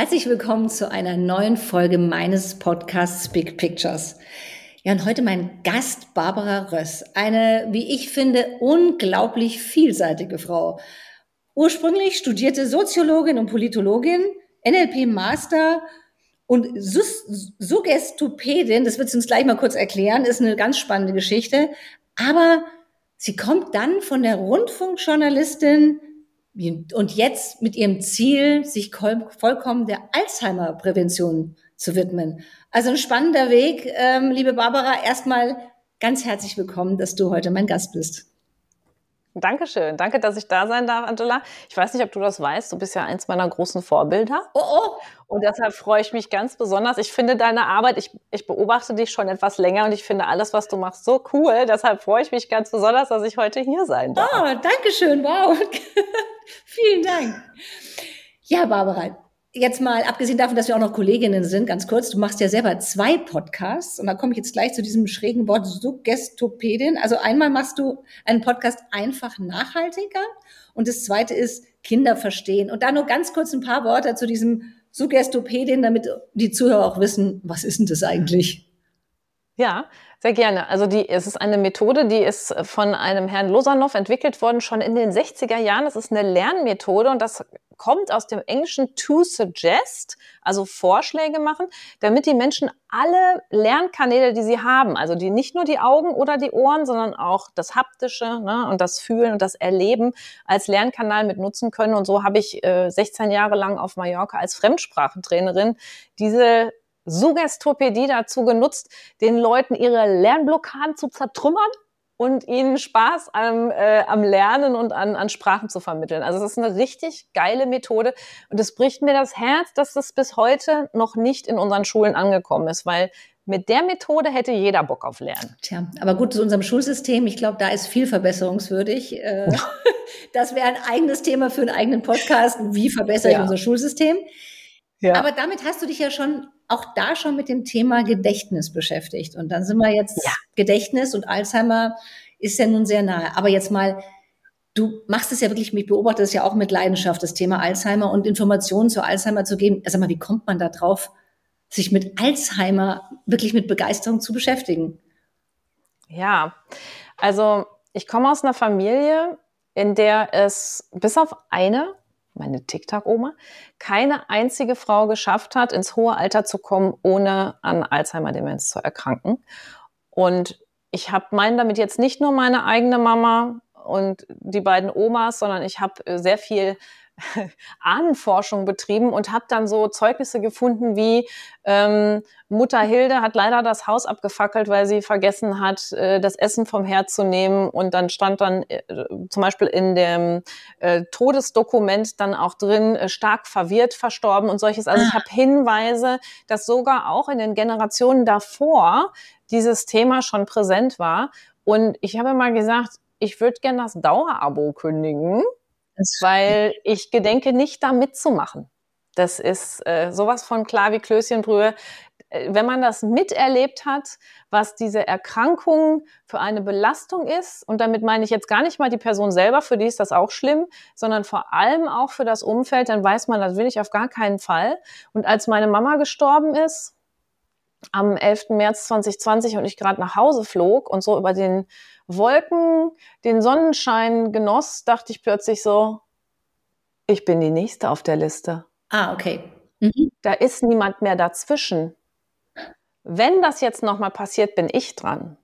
Herzlich willkommen zu einer neuen Folge meines Podcasts Big Pictures. Ja, und heute mein Gast Barbara Röss, eine, wie ich finde, unglaublich vielseitige Frau. Ursprünglich studierte Soziologin und Politologin, NLP Master und Suggestopädin, das wird sie uns gleich mal kurz erklären, ist eine ganz spannende Geschichte. Aber sie kommt dann von der Rundfunkjournalistin und jetzt mit ihrem Ziel, sich vollkommen der Alzheimer-Prävention zu widmen. Also ein spannender Weg. Ähm, liebe Barbara, erstmal ganz herzlich willkommen, dass du heute mein Gast bist. Dankeschön. Danke, dass ich da sein darf, Angela. Ich weiß nicht, ob du das weißt. Du bist ja eins meiner großen Vorbilder. Oh, oh. Und deshalb freue ich mich ganz besonders. Ich finde deine Arbeit, ich, ich beobachte dich schon etwas länger und ich finde alles, was du machst, so cool. Deshalb freue ich mich ganz besonders, dass ich heute hier sein darf. Oh, danke schön. Wow. Vielen Dank. Ja, Barbara, Jetzt mal, abgesehen davon, dass wir auch noch Kolleginnen sind, ganz kurz, du machst ja selber zwei Podcasts und da komme ich jetzt gleich zu diesem schrägen Wort Suggestopädin. Also einmal machst du einen Podcast einfach nachhaltiger und das zweite ist Kinder verstehen. Und da nur ganz kurz ein paar Worte zu diesem Suggestopädin, damit die Zuhörer auch wissen, was ist denn das eigentlich? Ja, sehr gerne. Also die, es ist eine Methode, die ist von einem Herrn Losanov entwickelt worden, schon in den 60er Jahren. Das ist eine Lernmethode und das kommt aus dem Englischen to suggest, also Vorschläge machen, damit die Menschen alle Lernkanäle, die sie haben, also die nicht nur die Augen oder die Ohren, sondern auch das Haptische ne, und das Fühlen und das Erleben als Lernkanal mit nutzen können. Und so habe ich äh, 16 Jahre lang auf Mallorca als Fremdsprachentrainerin diese Suggestopädie dazu genutzt, den Leuten ihre Lernblockaden zu zertrümmern und ihnen Spaß am, äh, am Lernen und an, an Sprachen zu vermitteln. Also es ist eine richtig geile Methode und es bricht mir das Herz, dass das bis heute noch nicht in unseren Schulen angekommen ist, weil mit der Methode hätte jeder Bock auf Lernen. Tja, aber gut, zu unserem Schulsystem, ich glaube, da ist viel verbesserungswürdig. Äh, das wäre ein eigenes Thema für einen eigenen Podcast. Wie verbessere ich unser Schulsystem? Ja. Aber damit hast du dich ja schon auch da schon mit dem Thema Gedächtnis beschäftigt. Und dann sind wir jetzt, ja. Gedächtnis und Alzheimer ist ja nun sehr nahe. Aber jetzt mal, du machst es ja wirklich, ich beobachte es ja auch mit Leidenschaft, das Thema Alzheimer und Informationen zu Alzheimer zu geben. Also mal, wie kommt man da drauf, sich mit Alzheimer wirklich mit Begeisterung zu beschäftigen? Ja, also ich komme aus einer Familie, in der es bis auf eine meine TikTok-Oma, keine einzige Frau geschafft hat, ins hohe Alter zu kommen, ohne an Alzheimer-Demenz zu erkranken. Und ich habe meinen damit jetzt nicht nur meine eigene Mama und die beiden Omas, sondern ich habe sehr viel Ahnenforschung betrieben und habe dann so Zeugnisse gefunden wie ähm, Mutter Hilde hat leider das Haus abgefackelt, weil sie vergessen hat, äh, das Essen vom Herd zu nehmen. Und dann stand dann äh, zum Beispiel in dem äh, Todesdokument dann auch drin, äh, stark verwirrt verstorben und solches. Also ich ah. habe Hinweise, dass sogar auch in den Generationen davor dieses Thema schon präsent war. Und ich habe mal gesagt, ich würde gerne das Dauerabo kündigen weil ich gedenke nicht da mitzumachen. Das ist äh, sowas von klar wie Klößchenbrühe. Äh, wenn man das miterlebt hat, was diese Erkrankung für eine Belastung ist, und damit meine ich jetzt gar nicht mal die Person selber, für die ist das auch schlimm, sondern vor allem auch für das Umfeld, dann weiß man, das will ich auf gar keinen Fall. Und als meine Mama gestorben ist, am 11. März 2020 und ich gerade nach Hause flog und so über den Wolken den Sonnenschein genoss, dachte ich plötzlich so, ich bin die Nächste auf der Liste. Ah, okay. Mhm. Da ist niemand mehr dazwischen. Wenn das jetzt nochmal passiert, bin ich dran.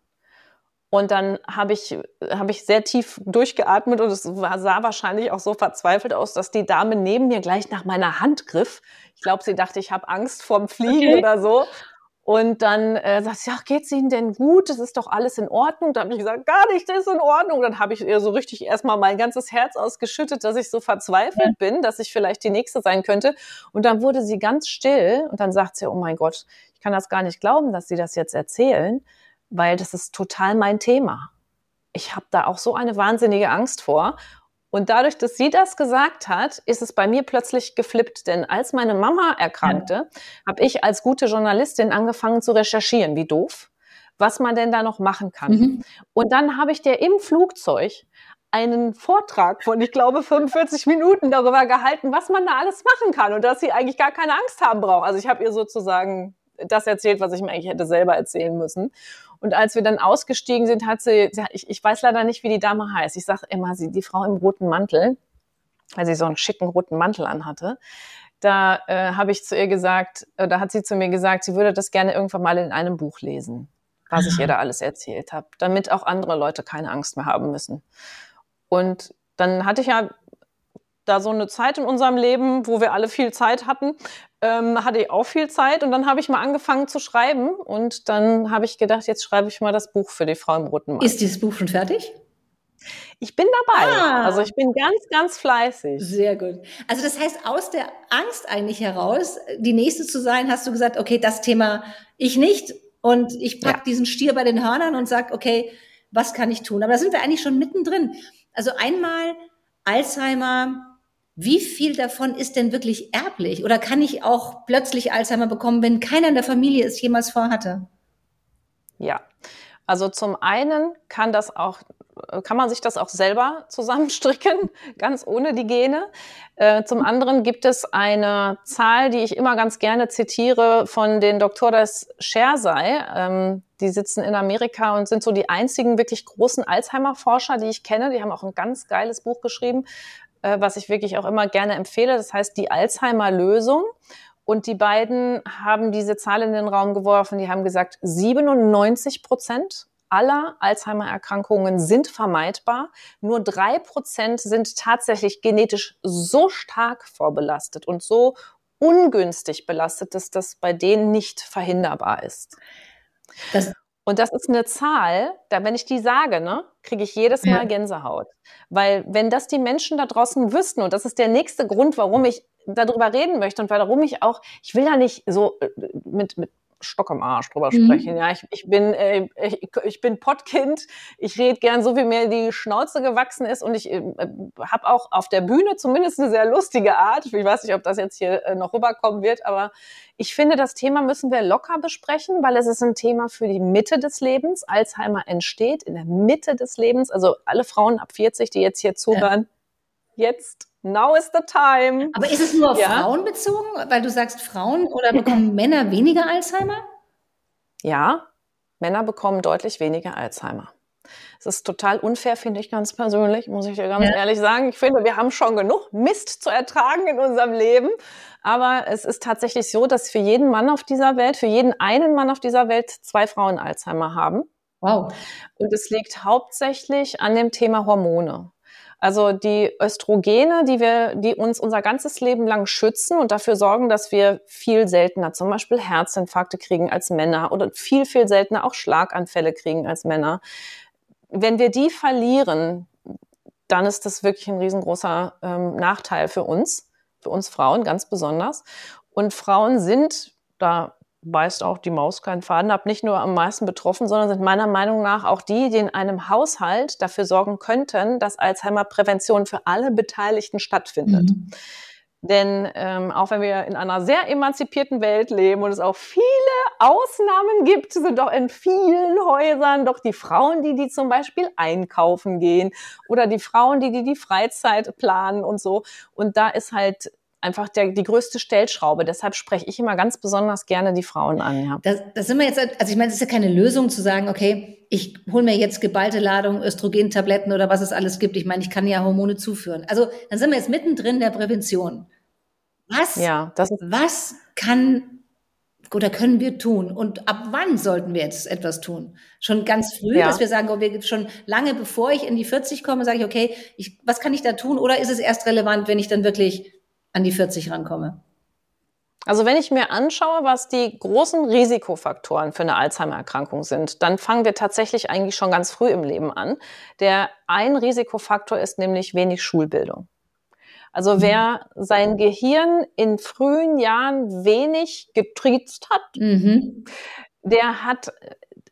Und dann habe ich, hab ich sehr tief durchgeatmet und es sah wahrscheinlich auch so verzweifelt aus, dass die Dame neben mir gleich nach meiner Hand griff. Ich glaube, sie dachte, ich habe Angst vorm Fliegen okay. oder so. Und dann äh, sagt sie, ach, geht's Ihnen denn gut? Das ist doch alles in Ordnung. Da habe ich gesagt, gar nicht, das ist in Ordnung. Dann habe ich ihr so richtig erstmal mein ganzes Herz ausgeschüttet, dass ich so verzweifelt ja. bin, dass ich vielleicht die Nächste sein könnte. Und dann wurde sie ganz still und dann sagt sie, oh mein Gott, ich kann das gar nicht glauben, dass Sie das jetzt erzählen, weil das ist total mein Thema. Ich habe da auch so eine wahnsinnige Angst vor. Und dadurch, dass sie das gesagt hat, ist es bei mir plötzlich geflippt. Denn als meine Mama erkrankte, ja. habe ich als gute Journalistin angefangen zu recherchieren. Wie doof was man denn da noch machen kann. Mhm. Und dann habe ich dir im Flugzeug einen Vortrag von, ich glaube, 45 Minuten darüber gehalten, was man da alles machen kann und dass sie eigentlich gar keine Angst haben braucht. Also ich habe ihr sozusagen das erzählt, was ich mir eigentlich hätte selber erzählen müssen. Und als wir dann ausgestiegen sind, hat sie, ich, ich weiß leider nicht, wie die Dame heißt. Ich sage immer, sie, die Frau im roten Mantel, weil sie so einen schicken roten Mantel anhatte. Da äh, habe ich zu ihr gesagt, äh, da hat sie zu mir gesagt, sie würde das gerne irgendwann mal in einem Buch lesen, was ich ihr da alles erzählt habe, damit auch andere Leute keine Angst mehr haben müssen. Und dann hatte ich ja da so eine Zeit in unserem Leben, wo wir alle viel Zeit hatten, ähm, hatte ich auch viel Zeit und dann habe ich mal angefangen zu schreiben und dann habe ich gedacht, jetzt schreibe ich mal das Buch für die Frau im roten Mann. Ist dieses Buch schon fertig? Ich bin dabei. Ah. Also ich bin ganz, ganz fleißig. Sehr gut. Also das heißt, aus der Angst eigentlich heraus, die nächste zu sein, hast du gesagt, okay, das Thema ich nicht und ich pack ja. diesen Stier bei den Hörnern und sag, okay, was kann ich tun? Aber da sind wir eigentlich schon mittendrin. Also einmal Alzheimer, wie viel davon ist denn wirklich erblich? Oder kann ich auch plötzlich Alzheimer bekommen, wenn keiner in der Familie es jemals vorhatte? Ja, also zum einen kann das auch kann man sich das auch selber zusammenstricken, ganz ohne die Gene. Äh, zum anderen gibt es eine Zahl, die ich immer ganz gerne zitiere von den Doktores Shersai. Ähm, die sitzen in Amerika und sind so die einzigen wirklich großen Alzheimer-Forscher, die ich kenne. Die haben auch ein ganz geiles Buch geschrieben, äh, was ich wirklich auch immer gerne empfehle. Das heißt die Alzheimer-Lösung. Und die beiden haben diese Zahl in den Raum geworfen. Die haben gesagt, 97 Prozent aller Alzheimer-Erkrankungen sind vermeidbar. Nur drei Prozent sind tatsächlich genetisch so stark vorbelastet und so ungünstig belastet, dass das bei denen nicht verhinderbar ist. Das und das ist eine Zahl, da wenn ich die sage, ne, kriege ich jedes Mal ja. Gänsehaut. Weil wenn das die Menschen da draußen wüssten, und das ist der nächste Grund, warum ich darüber reden möchte und warum ich auch, ich will da nicht so äh, mit, mit Stock am Arsch drüber mhm. sprechen. Ja, ich, ich bin äh, ich, ich bin Pottkind. Ich rede gern so, wie mir die Schnauze gewachsen ist und ich äh, habe auch auf der Bühne zumindest eine sehr lustige Art. Ich weiß nicht, ob das jetzt hier äh, noch rüberkommen wird, aber ich finde, das Thema müssen wir locker besprechen, weil es ist ein Thema für die Mitte des Lebens. Alzheimer entsteht in der Mitte des Lebens. Also alle Frauen ab 40, die jetzt hier zuhören, ja. jetzt Now is the time. Aber ist es nur auf ja. Frauen bezogen, weil du sagst Frauen oder bekommen Männer weniger Alzheimer? Ja, Männer bekommen deutlich weniger Alzheimer. Es ist total unfair, finde ich ganz persönlich, muss ich dir ganz ja. ehrlich sagen. Ich finde, wir haben schon genug Mist zu ertragen in unserem Leben. Aber es ist tatsächlich so, dass für jeden Mann auf dieser Welt, für jeden einen Mann auf dieser Welt zwei Frauen Alzheimer haben. Wow. Und es liegt hauptsächlich an dem Thema Hormone. Also die Östrogene, die wir, die uns unser ganzes Leben lang schützen und dafür sorgen, dass wir viel seltener zum Beispiel Herzinfarkte kriegen als Männer oder viel, viel seltener auch Schlaganfälle kriegen als Männer. Wenn wir die verlieren, dann ist das wirklich ein riesengroßer ähm, Nachteil für uns, für uns Frauen ganz besonders. Und Frauen sind, da beißt auch die Maus keinen Faden ab, nicht nur am meisten betroffen, sondern sind meiner Meinung nach auch die, die in einem Haushalt dafür sorgen könnten, dass Alzheimer-Prävention für alle Beteiligten stattfindet. Mhm. Denn ähm, auch wenn wir in einer sehr emanzipierten Welt leben und es auch viele Ausnahmen gibt, sind doch in vielen Häusern doch die Frauen, die die zum Beispiel einkaufen gehen oder die Frauen, die die die Freizeit planen und so. Und da ist halt einfach der, die größte Stellschraube. Deshalb spreche ich immer ganz besonders gerne die Frauen an. Ja. Das, das sind wir jetzt, also ich meine, es ist ja keine Lösung zu sagen, okay, ich hole mir jetzt geballte Ladung Östrogentabletten oder was es alles gibt. Ich meine, ich kann ja Hormone zuführen. Also dann sind wir jetzt mittendrin der Prävention. Was, ja, das was kann oder können wir tun? Und ab wann sollten wir jetzt etwas tun? Schon ganz früh, ja. dass wir sagen, oh, wir schon lange bevor ich in die 40 komme, sage ich, okay, ich, was kann ich da tun? Oder ist es erst relevant, wenn ich dann wirklich an die 40 rankomme? Also wenn ich mir anschaue, was die großen Risikofaktoren für eine Alzheimer-Erkrankung sind, dann fangen wir tatsächlich eigentlich schon ganz früh im Leben an. Der ein Risikofaktor ist nämlich wenig Schulbildung. Also mhm. wer sein Gehirn in frühen Jahren wenig getriezt hat, mhm. der hat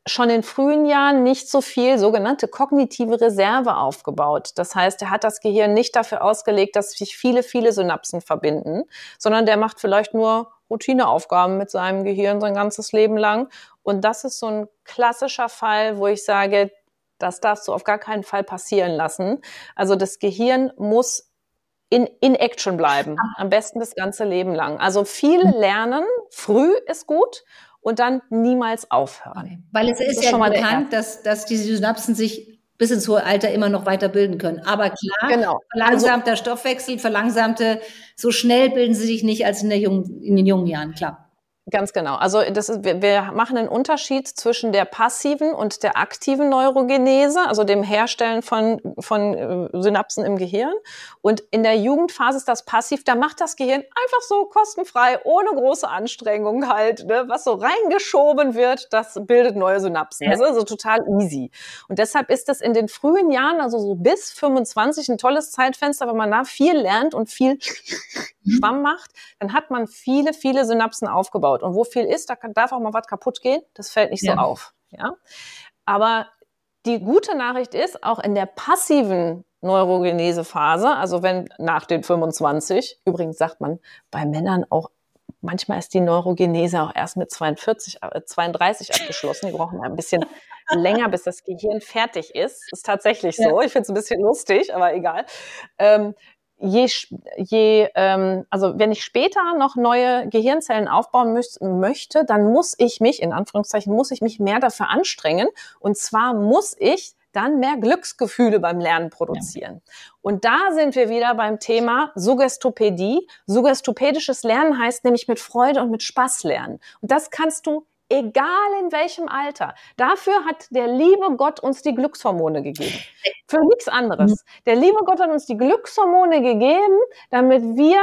schon in frühen Jahren nicht so viel sogenannte kognitive Reserve aufgebaut. Das heißt, er hat das Gehirn nicht dafür ausgelegt, dass sich viele, viele Synapsen verbinden, sondern der macht vielleicht nur Routineaufgaben mit seinem Gehirn sein ganzes Leben lang. Und das ist so ein klassischer Fall, wo ich sage, Das darfst du auf gar keinen Fall passieren lassen. Also das Gehirn muss in, in Action bleiben. Am besten das ganze Leben lang. Also viel hm. lernen, früh ist gut und dann niemals aufhören. Okay. Weil es ist, ist ja bekannt, dass, dass diese Synapsen sich bis ins hohe Alter immer noch weiterbilden können. Aber klar, genau. verlangsamter also, Stoffwechsel, verlangsamte, so schnell bilden sie sich nicht als in, der jungen, in den jungen Jahren, klar. Ganz genau. Also das ist, wir, wir machen einen Unterschied zwischen der passiven und der aktiven Neurogenese, also dem Herstellen von, von äh, Synapsen im Gehirn. Und in der Jugendphase ist das passiv, da macht das Gehirn einfach so kostenfrei, ohne große Anstrengung halt, ne, was so reingeschoben wird, das bildet neue Synapsen. Ja. Das ist also total easy. Und deshalb ist das in den frühen Jahren, also so bis 25, ein tolles Zeitfenster, wenn man da viel lernt und viel Schwamm macht, dann hat man viele, viele Synapsen aufgebaut. Und wo viel ist, da darf auch mal was kaputt gehen. Das fällt nicht ja. so auf. Ja? Aber die gute Nachricht ist, auch in der passiven Neurogenese-Phase, also wenn nach den 25, übrigens sagt man bei Männern auch, manchmal ist die Neurogenese auch erst mit 42, äh, 32 abgeschlossen. Die brauchen ein bisschen länger, bis das Gehirn fertig ist. Ist tatsächlich so. Ich finde es ein bisschen lustig, aber egal. Ähm, je, je ähm, also wenn ich später noch neue Gehirnzellen aufbauen müß, möchte, dann muss ich mich, in Anführungszeichen, muss ich mich mehr dafür anstrengen. Und zwar muss ich dann mehr Glücksgefühle beim Lernen produzieren. Ja. Und da sind wir wieder beim Thema Suggestopädie. Suggestopädisches Lernen heißt nämlich mit Freude und mit Spaß lernen. Und das kannst du egal in welchem Alter. Dafür hat der liebe Gott uns die Glückshormone gegeben. Für nichts anderes. Der liebe Gott hat uns die Glückshormone gegeben, damit wir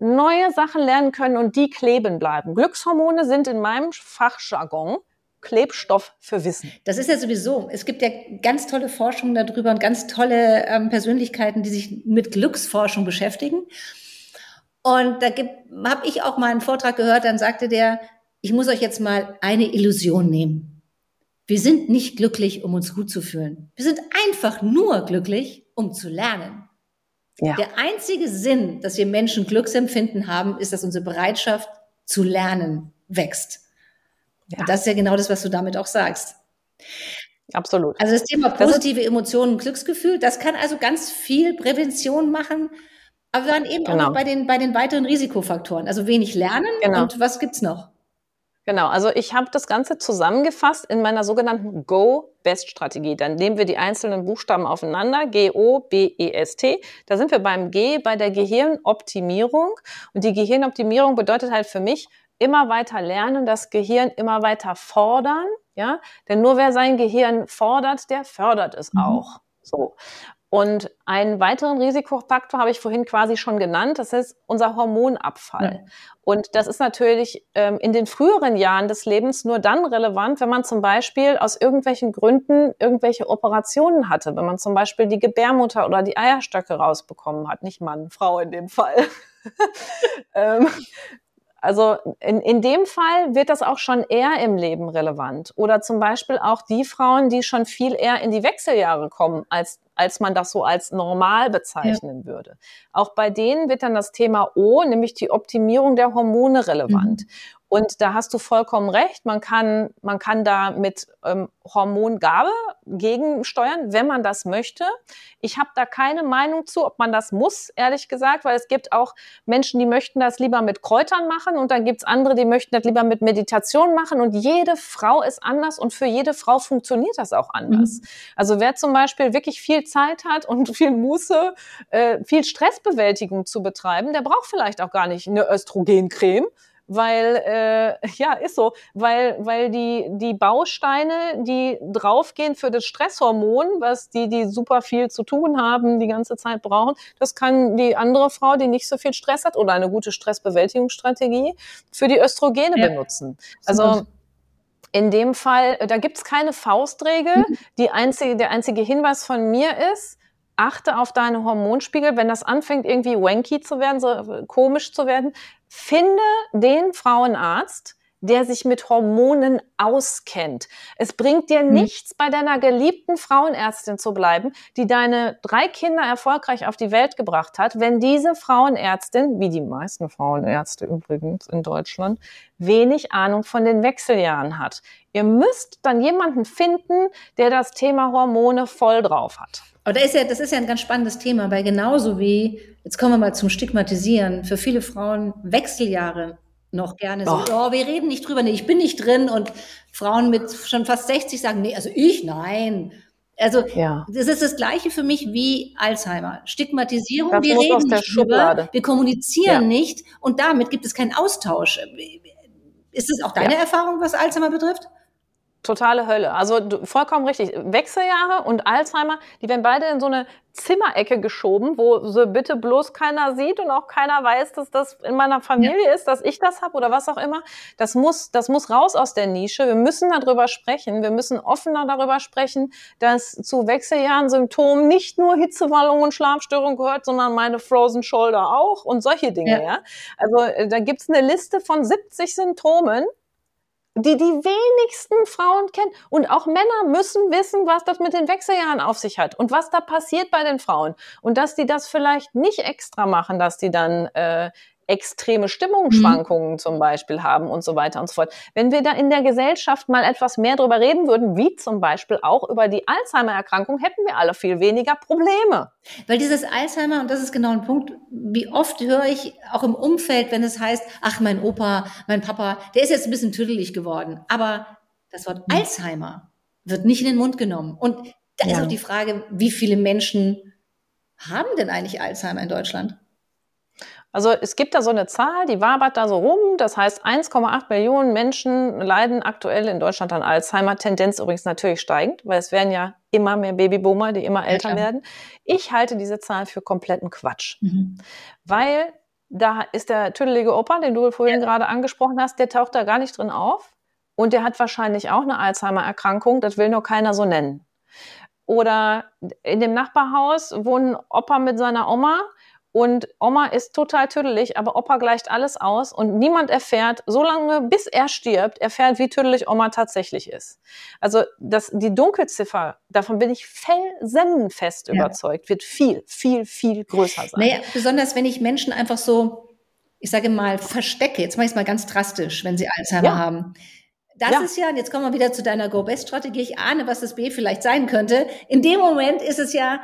neue Sachen lernen können und die kleben bleiben. Glückshormone sind in meinem Fachjargon Klebstoff für Wissen. Das ist ja sowieso. Es gibt ja ganz tolle Forschung darüber und ganz tolle ähm, Persönlichkeiten, die sich mit Glücksforschung beschäftigen. Und da habe ich auch mal einen Vortrag gehört, dann sagte der, ich muss euch jetzt mal eine Illusion nehmen. Wir sind nicht glücklich, um uns gut zu fühlen. Wir sind einfach nur glücklich, um zu lernen. Ja. Der einzige Sinn, dass wir Menschen Glücksempfinden haben, ist, dass unsere Bereitschaft zu lernen wächst. Ja. Und das ist ja genau das, was du damit auch sagst. Absolut. Also das Thema positive Emotionen, Glücksgefühl, das kann also ganz viel Prävention machen. Aber wir waren eben genau. auch bei den, bei den weiteren Risikofaktoren. Also wenig lernen genau. und was gibt's noch? Genau, also ich habe das Ganze zusammengefasst in meiner sogenannten Go-Best-Strategie. Dann nehmen wir die einzelnen Buchstaben aufeinander, G-O-B-E-S-T. Da sind wir beim G, bei der Gehirnoptimierung. Und die Gehirnoptimierung bedeutet halt für mich, immer weiter lernen, das Gehirn immer weiter fordern, ja, denn nur wer sein Gehirn fordert, der fördert es mhm. auch. So. Und einen weiteren Risikofaktor habe ich vorhin quasi schon genannt, das ist unser Hormonabfall. Ja. Und das ist natürlich ähm, in den früheren Jahren des Lebens nur dann relevant, wenn man zum Beispiel aus irgendwelchen Gründen irgendwelche Operationen hatte, wenn man zum Beispiel die Gebärmutter oder die Eierstöcke rausbekommen hat, nicht Mann, Frau in dem Fall. ähm, also in, in dem Fall wird das auch schon eher im Leben relevant. Oder zum Beispiel auch die Frauen, die schon viel eher in die Wechseljahre kommen, als, als man das so als normal bezeichnen ja. würde. Auch bei denen wird dann das Thema O, nämlich die Optimierung der Hormone relevant. Mhm. Und da hast du vollkommen recht. Man kann, man kann da mit ähm, Hormongabe gegensteuern, wenn man das möchte. Ich habe da keine Meinung zu, ob man das muss, ehrlich gesagt, weil es gibt auch Menschen, die möchten das lieber mit Kräutern machen und dann gibt's andere, die möchten das lieber mit Meditation machen. Und jede Frau ist anders und für jede Frau funktioniert das auch anders. Mhm. Also wer zum Beispiel wirklich viel Zeit hat und viel Muße, äh, viel Stressbewältigung zu betreiben, der braucht vielleicht auch gar nicht eine Östrogencreme, weil äh, ja ist so, weil weil die die Bausteine, die draufgehen für das Stresshormon, was die die super viel zu tun haben, die ganze Zeit brauchen, das kann die andere Frau, die nicht so viel Stress hat oder eine gute Stressbewältigungsstrategie für die Östrogene ja. benutzen. Also in dem Fall, da gibt's keine Faustregel. Mhm. Die einzige, der einzige Hinweis von mir ist, achte auf deine Hormonspiegel. Wenn das anfängt, irgendwie wanky zu werden, so komisch zu werden, finde den Frauenarzt, der sich mit Hormonen auskennt. Es bringt dir mhm. nichts, bei deiner geliebten Frauenärztin zu bleiben, die deine drei Kinder erfolgreich auf die Welt gebracht hat, wenn diese Frauenärztin, wie die meisten Frauenärzte übrigens in Deutschland, wenig Ahnung von den Wechseljahren hat. Ihr müsst dann jemanden finden, der das Thema Hormone voll drauf hat. Aber da ist ja, das ist ja ein ganz spannendes Thema, weil genauso wie, jetzt kommen wir mal zum Stigmatisieren, für viele Frauen Wechseljahre noch gerne so, oh, oh wir reden nicht drüber, nee, ich bin nicht drin und Frauen mit schon fast 60 sagen, nee, also ich, nein. Also ja. das ist das Gleiche für mich wie Alzheimer. Stigmatisierung, das wir reden nicht drüber, wir kommunizieren ja. nicht und damit gibt es keinen Austausch. Ist es auch deine ja. Erfahrung, was Alzheimer betrifft? Totale Hölle. Also du, vollkommen richtig. Wechseljahre und Alzheimer, die werden beide in so eine Zimmerecke geschoben, wo so bitte bloß keiner sieht und auch keiner weiß, dass das in meiner Familie ja. ist, dass ich das habe oder was auch immer. Das muss, das muss raus aus der Nische. Wir müssen darüber sprechen. Wir müssen offener darüber sprechen, dass zu Wechseljahren Symptomen nicht nur Hitzewallung und Schlafstörung gehört, sondern meine Frozen Shoulder auch und solche Dinge. Ja. ja? Also äh, da gibt's eine Liste von 70 Symptomen die die wenigsten Frauen kennen. Und auch Männer müssen wissen, was das mit den Wechseljahren auf sich hat und was da passiert bei den Frauen. Und dass die das vielleicht nicht extra machen, dass die dann äh, extreme Stimmungsschwankungen mhm. zum Beispiel haben und so weiter und so fort. Wenn wir da in der Gesellschaft mal etwas mehr drüber reden würden, wie zum Beispiel auch über die Alzheimer-Erkrankung, hätten wir alle viel weniger Probleme. Weil dieses Alzheimer, und das ist genau ein Punkt, wie oft höre ich auch im Umfeld, wenn es heißt, ach, mein Opa, mein Papa, der ist jetzt ein bisschen tüdelig geworden. Aber das Wort mhm. Alzheimer wird nicht in den Mund genommen. Und da ja. ist auch die Frage, wie viele Menschen haben denn eigentlich Alzheimer in Deutschland? Also es gibt da so eine Zahl, die wabert da so rum. Das heißt, 1,8 Millionen Menschen leiden aktuell in Deutschland an Alzheimer. Tendenz übrigens natürlich steigend, weil es werden ja immer mehr Babyboomer, die immer älter ja, werden. Ich halte diese Zahl für kompletten Quatsch, mhm. weil da ist der tüdelige Opa, den du vorhin ja. gerade angesprochen hast, der taucht da gar nicht drin auf. Und der hat wahrscheinlich auch eine Alzheimer-Erkrankung, das will nur keiner so nennen. Oder in dem Nachbarhaus wohnt ein Opa mit seiner Oma, und Oma ist total tüdelig, aber Opa gleicht alles aus und niemand erfährt, so lange bis er stirbt, erfährt, wie tüdelig Oma tatsächlich ist. Also das, die Dunkelziffer, davon bin ich felsenfest ja. überzeugt, wird viel, viel, viel größer sein. Naja, besonders wenn ich Menschen einfach so, ich sage mal, verstecke, jetzt mache ich es mal ganz drastisch, wenn sie Alzheimer ja. haben. Das ja. ist ja, und jetzt kommen wir wieder zu deiner Go-Best-Strategie. Ich ahne, was das B vielleicht sein könnte. In dem Moment ist es ja,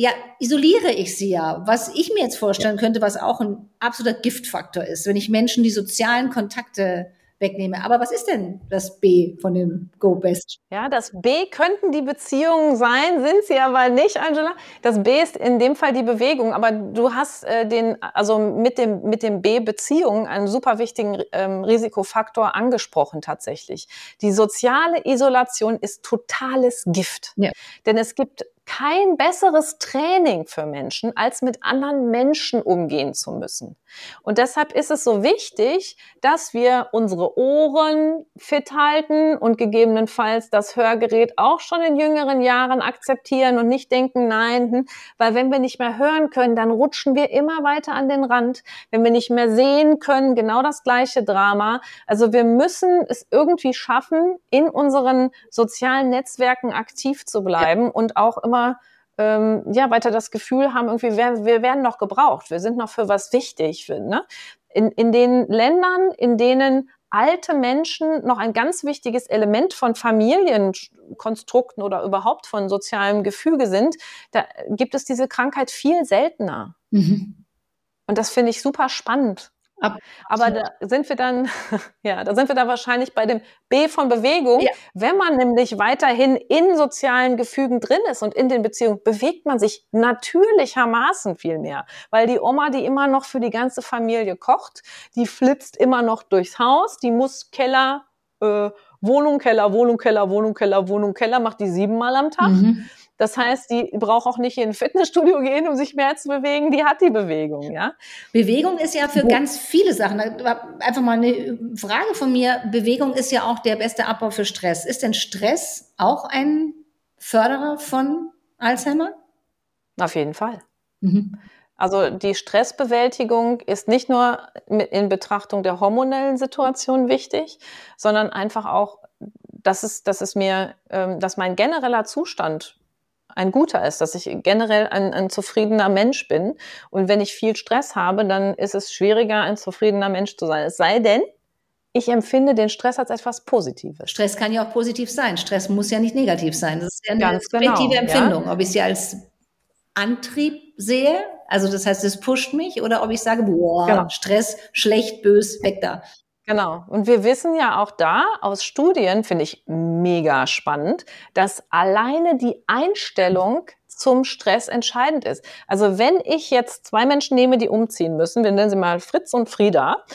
ja, isoliere ich sie ja. Was ich mir jetzt vorstellen könnte, was auch ein absoluter Giftfaktor ist, wenn ich Menschen die sozialen Kontakte wegnehme. Aber was ist denn das B von dem Go Best? Ja, das B könnten die Beziehungen sein, sind sie aber nicht, Angela. Das B ist in dem Fall die Bewegung. Aber du hast äh, den, also mit dem, mit dem B Beziehungen einen super wichtigen ähm, Risikofaktor angesprochen tatsächlich. Die soziale Isolation ist totales Gift. Ja. Denn es gibt kein besseres Training für Menschen, als mit anderen Menschen umgehen zu müssen. Und deshalb ist es so wichtig, dass wir unsere Ohren fit halten und gegebenenfalls das Hörgerät auch schon in jüngeren Jahren akzeptieren und nicht denken, nein, hm, weil wenn wir nicht mehr hören können, dann rutschen wir immer weiter an den Rand. Wenn wir nicht mehr sehen können, genau das gleiche Drama. Also wir müssen es irgendwie schaffen, in unseren sozialen Netzwerken aktiv zu bleiben ja. und auch immer immer ähm, ja weiter das Gefühl haben, irgendwie wir, wir werden noch gebraucht, wir sind noch für was wichtig. Ne? In, in den Ländern, in denen alte Menschen noch ein ganz wichtiges Element von Familienkonstrukten oder überhaupt von sozialem Gefüge sind, da gibt es diese Krankheit viel seltener. Mhm. Und das finde ich super spannend. Ab, Aber da sind wir dann, ja, da sind wir dann wahrscheinlich bei dem B von Bewegung. Ja. Wenn man nämlich weiterhin in sozialen Gefügen drin ist und in den Beziehungen, bewegt man sich natürlichermaßen viel mehr. Weil die Oma, die immer noch für die ganze Familie kocht, die flitzt immer noch durchs Haus, die muss Keller, äh, Wohnung, Keller, Wohnung, Keller, Wohnung, Keller, Wohnung, Keller, macht die siebenmal am Tag. Mhm. Das heißt, die braucht auch nicht in ein Fitnessstudio gehen, um sich mehr zu bewegen. Die hat die Bewegung, ja. Bewegung ist ja für Wo ganz viele Sachen. Einfach mal eine Frage von mir. Bewegung ist ja auch der beste Abbau für Stress. Ist denn Stress auch ein Förderer von Alzheimer? Auf jeden Fall. Mhm. Also die Stressbewältigung ist nicht nur in Betrachtung der hormonellen Situation wichtig, sondern einfach auch, dass es, dass es mir, ähm, dass mein genereller Zustand ein guter ist, dass ich generell ein, ein zufriedener Mensch bin. Und wenn ich viel Stress habe, dann ist es schwieriger, ein zufriedener Mensch zu sein. Es sei denn, ich empfinde den Stress als etwas Positives. Stress kann ja auch positiv sein. Stress muss ja nicht negativ sein. Das ist ja eine Ganz subjektive genau, Empfindung. Ja? Ob ich sie als Antrieb sehe, also das heißt, es pusht mich, oder ob ich sage, boah, genau. Stress, schlecht, bös, weg da. Genau. Und wir wissen ja auch da aus Studien, finde ich mega spannend, dass alleine die Einstellung zum Stress entscheidend ist. Also wenn ich jetzt zwei Menschen nehme, die umziehen müssen, wir nennen sie mal Fritz und Frieda.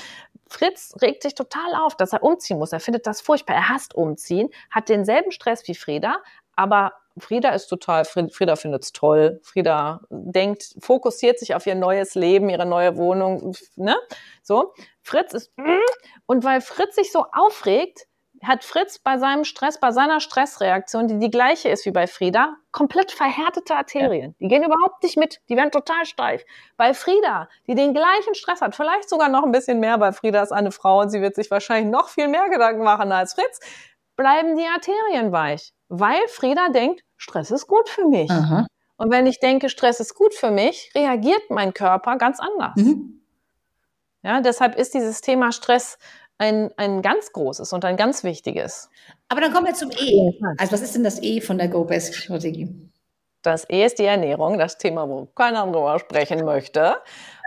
Fritz regt sich total auf, dass er umziehen muss. Er findet das furchtbar. Er hasst umziehen, hat denselben Stress wie Frieda, aber Frieda ist total, Frieda findet es toll. Frieda denkt, fokussiert sich auf ihr neues Leben, ihre neue Wohnung, ne? So. Fritz ist, und weil Fritz sich so aufregt, hat Fritz bei seinem Stress, bei seiner Stressreaktion, die die gleiche ist wie bei Frieda, komplett verhärtete Arterien. Die gehen überhaupt nicht mit, die werden total steif. Bei Frieda, die den gleichen Stress hat, vielleicht sogar noch ein bisschen mehr, weil Frieda ist eine Frau und sie wird sich wahrscheinlich noch viel mehr Gedanken machen als Fritz, bleiben die Arterien weich weil Frieda denkt, Stress ist gut für mich. Aha. Und wenn ich denke, Stress ist gut für mich, reagiert mein Körper ganz anders. Mhm. Ja, deshalb ist dieses Thema Stress ein, ein ganz großes und ein ganz wichtiges. Aber dann kommen wir zum E. Also was ist denn das E von der Go-Best-Strategie? Das E ist die Ernährung, das Thema, wo keiner drüber sprechen möchte,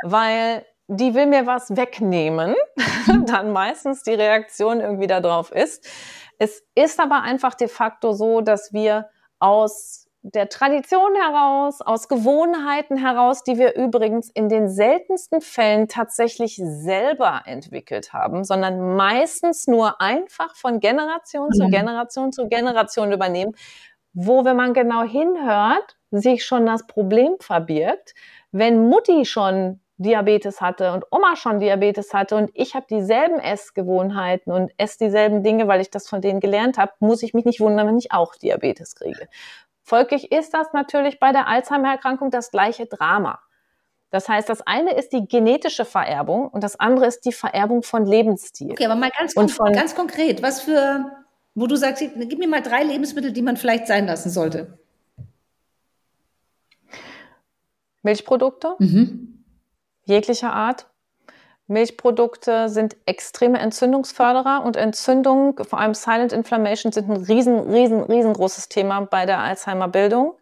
weil die will mir was wegnehmen, dann meistens die Reaktion irgendwie darauf ist, es ist aber einfach de facto so, dass wir aus der Tradition heraus, aus Gewohnheiten heraus, die wir übrigens in den seltensten Fällen tatsächlich selber entwickelt haben, sondern meistens nur einfach von Generation mhm. zu Generation zu Generation übernehmen, wo, wenn man genau hinhört, sich schon das Problem verbirgt. Wenn Mutti schon Diabetes hatte und Oma schon Diabetes hatte und ich habe dieselben Essgewohnheiten und esse dieselben Dinge, weil ich das von denen gelernt habe, muss ich mich nicht wundern, wenn ich auch Diabetes kriege. Folglich ist das natürlich bei der Alzheimer-Erkrankung das gleiche Drama. Das heißt, das eine ist die genetische Vererbung und das andere ist die Vererbung von Lebensstil. Okay, aber mal ganz, kon von, ganz konkret, was für, wo du sagst, gib mir mal drei Lebensmittel, die man vielleicht sein lassen sollte. Milchprodukte, mhm jeglicher Art. Milchprodukte sind extreme Entzündungsförderer und Entzündung, vor allem Silent Inflammation, sind ein riesen, riesen, riesengroßes Thema bei der Alzheimer-Bildung.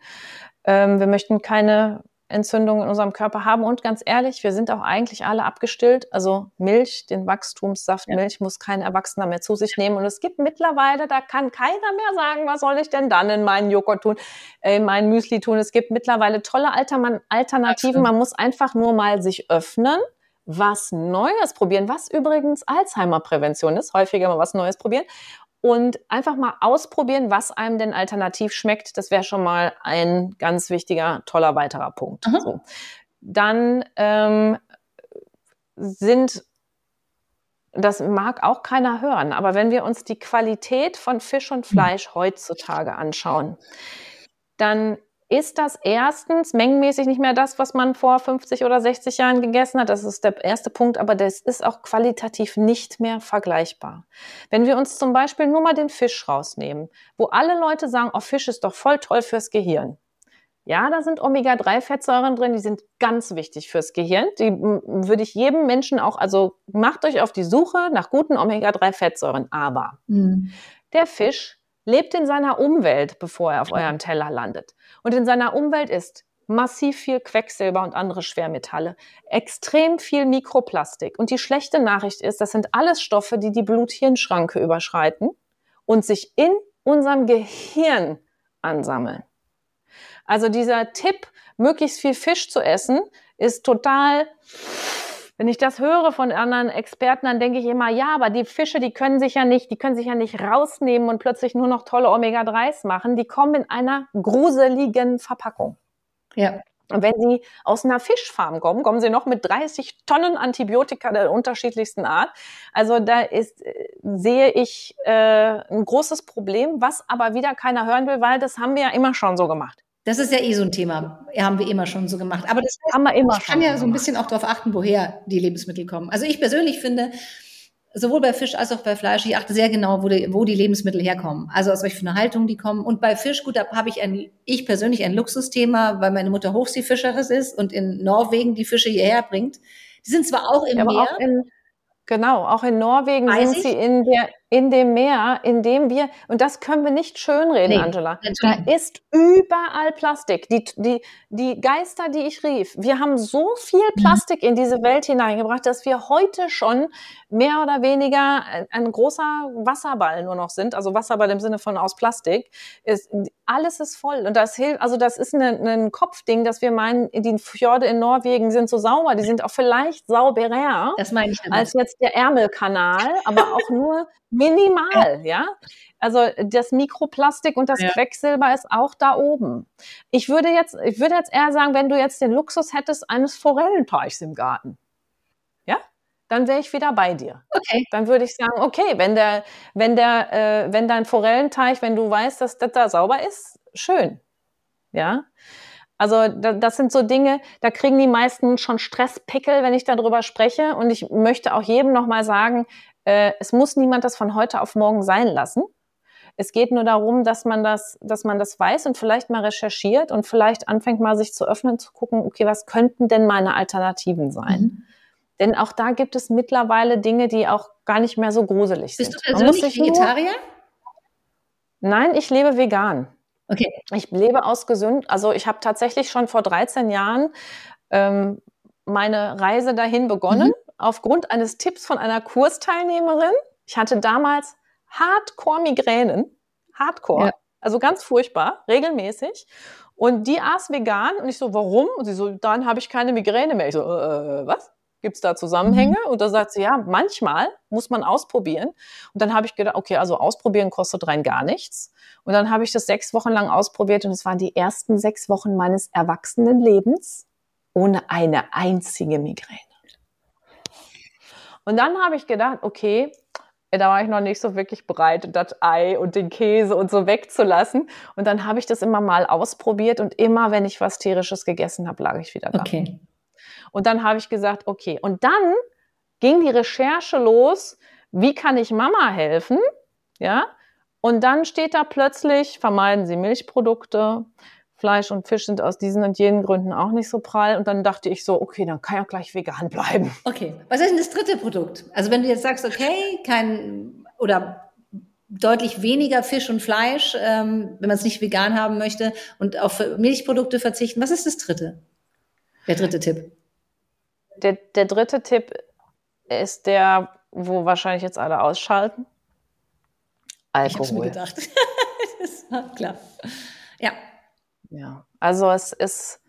Ähm, wir möchten keine Entzündungen in unserem Körper haben. Und ganz ehrlich, wir sind auch eigentlich alle abgestillt. Also Milch, den Wachstumssaft ja. Milch muss kein Erwachsener mehr zu sich nehmen. Und es gibt mittlerweile, da kann keiner mehr sagen, was soll ich denn dann in meinen Joghurt tun, äh, in meinen Müsli tun. Es gibt mittlerweile tolle Alternativen. Man muss einfach nur mal sich öffnen was Neues probieren, was übrigens Alzheimer-Prävention ist, häufiger mal was Neues probieren und einfach mal ausprobieren, was einem denn alternativ schmeckt. Das wäre schon mal ein ganz wichtiger, toller weiterer Punkt. So. Dann ähm, sind das mag auch keiner hören, aber wenn wir uns die Qualität von Fisch und Fleisch heutzutage anschauen, dann ist das erstens mengenmäßig nicht mehr das, was man vor 50 oder 60 Jahren gegessen hat. Das ist der erste Punkt, aber das ist auch qualitativ nicht mehr vergleichbar. Wenn wir uns zum Beispiel nur mal den Fisch rausnehmen, wo alle Leute sagen, oh, Fisch ist doch voll toll fürs Gehirn. Ja, da sind Omega-3-Fettsäuren drin, die sind ganz wichtig fürs Gehirn. Die würde ich jedem Menschen auch, also macht euch auf die Suche nach guten Omega-3-Fettsäuren. Aber mhm. der Fisch lebt in seiner Umwelt, bevor er auf eurem Teller landet. Und in seiner Umwelt ist massiv viel Quecksilber und andere Schwermetalle, extrem viel Mikroplastik. Und die schlechte Nachricht ist, das sind alles Stoffe, die die Blut-Hirn-Schranke überschreiten und sich in unserem Gehirn ansammeln. Also dieser Tipp, möglichst viel Fisch zu essen, ist total wenn ich das höre von anderen Experten, dann denke ich immer, ja, aber die Fische, die können sich ja nicht, die können sich ja nicht rausnehmen und plötzlich nur noch tolle Omega-3s machen. Die kommen in einer gruseligen Verpackung. Ja. Und wenn sie aus einer Fischfarm kommen, kommen sie noch mit 30 Tonnen Antibiotika der unterschiedlichsten Art. Also da ist, äh, sehe ich äh, ein großes Problem, was aber wieder keiner hören will, weil das haben wir ja immer schon so gemacht. Das ist ja eh so ein Thema. Haben wir immer schon so gemacht. Aber das heißt, haben wir immer ich kann ja so ein bisschen auch darauf achten, woher die Lebensmittel kommen. Also ich persönlich finde, sowohl bei Fisch als auch bei Fleisch, ich achte sehr genau, wo die, wo die Lebensmittel herkommen. Also aus welcher Haltung die kommen. Und bei Fisch, gut, da habe ich ein, ich persönlich ein Luxusthema, weil meine Mutter Hochseefischerin ist und in Norwegen die Fische hierher bringt. Die sind zwar auch im ja, Meer. Auch in, genau, auch in Norwegen sind ich? sie in der in dem Meer, in dem wir, und das können wir nicht schönreden, nee, Angela, da ist überall Plastik. Die, die, die Geister, die ich rief, wir haben so viel mhm. Plastik in diese Welt hineingebracht, dass wir heute schon mehr oder weniger ein großer Wasserball nur noch sind, also Wasserball im Sinne von aus Plastik. Ist, alles ist voll. Und das hilft, also das ist ein, ein Kopfding, dass wir meinen, die Fjorde in Norwegen sind so sauber, die sind auch vielleicht sauberer als jetzt der Ärmelkanal, aber auch nur Minimal, ja. Also das Mikroplastik und das ja. Quecksilber ist auch da oben. Ich würde jetzt, ich würde jetzt eher sagen, wenn du jetzt den Luxus hättest eines Forellenteichs im Garten, ja, dann wäre ich wieder bei dir. Okay. Dann würde ich sagen, okay, wenn der, wenn der, äh, wenn dein Forellenteich, wenn du weißt, dass das da sauber ist, schön, ja. Also das sind so Dinge, da kriegen die meisten schon Stresspickel, wenn ich darüber spreche. Und ich möchte auch jedem nochmal sagen, äh, es muss niemand das von heute auf morgen sein lassen. Es geht nur darum, dass man das, dass man das weiß und vielleicht mal recherchiert und vielleicht anfängt mal sich zu öffnen, zu gucken, okay, was könnten denn meine Alternativen sein? Mhm. Denn auch da gibt es mittlerweile Dinge, die auch gar nicht mehr so gruselig Bist sind. Bist du persönlich Vegetarier? Nur, nein, ich lebe vegan. Okay. Ich lebe aus gesund. Also ich habe tatsächlich schon vor 13 Jahren ähm, meine Reise dahin begonnen. Mhm aufgrund eines Tipps von einer Kursteilnehmerin. Ich hatte damals Hardcore-Migränen. Hardcore. Ja. Also ganz furchtbar, regelmäßig. Und die aß vegan und ich so, warum? Und sie so, dann habe ich keine Migräne mehr. Ich so, äh, äh was? Gibt es da Zusammenhänge? Mhm. Und da sagt sie, ja, manchmal muss man ausprobieren. Und dann habe ich gedacht, okay, also ausprobieren kostet rein gar nichts. Und dann habe ich das sechs Wochen lang ausprobiert und es waren die ersten sechs Wochen meines erwachsenen Lebens ohne eine einzige Migräne. Und dann habe ich gedacht, okay, da war ich noch nicht so wirklich bereit, das Ei und den Käse und so wegzulassen. Und dann habe ich das immer mal ausprobiert und immer, wenn ich was tierisches gegessen habe, lag ich wieder da. Okay. Und dann habe ich gesagt, okay. Und dann ging die Recherche los, wie kann ich Mama helfen? Ja. Und dann steht da plötzlich, vermeiden Sie Milchprodukte, Fleisch und Fisch sind aus diesen und jenen Gründen auch nicht so prall. Und dann dachte ich so, okay, dann kann ich auch gleich vegan bleiben. Okay. Was ist denn das dritte Produkt? Also wenn du jetzt sagst, okay, kein oder deutlich weniger Fisch und Fleisch, ähm, wenn man es nicht vegan haben möchte und auf Milchprodukte verzichten, was ist das dritte? Der dritte Tipp. Der, der dritte Tipp ist der, wo wahrscheinlich jetzt alle ausschalten. Alkohol. Ich mir gedacht. das war klar. Ja, ja, also es ist,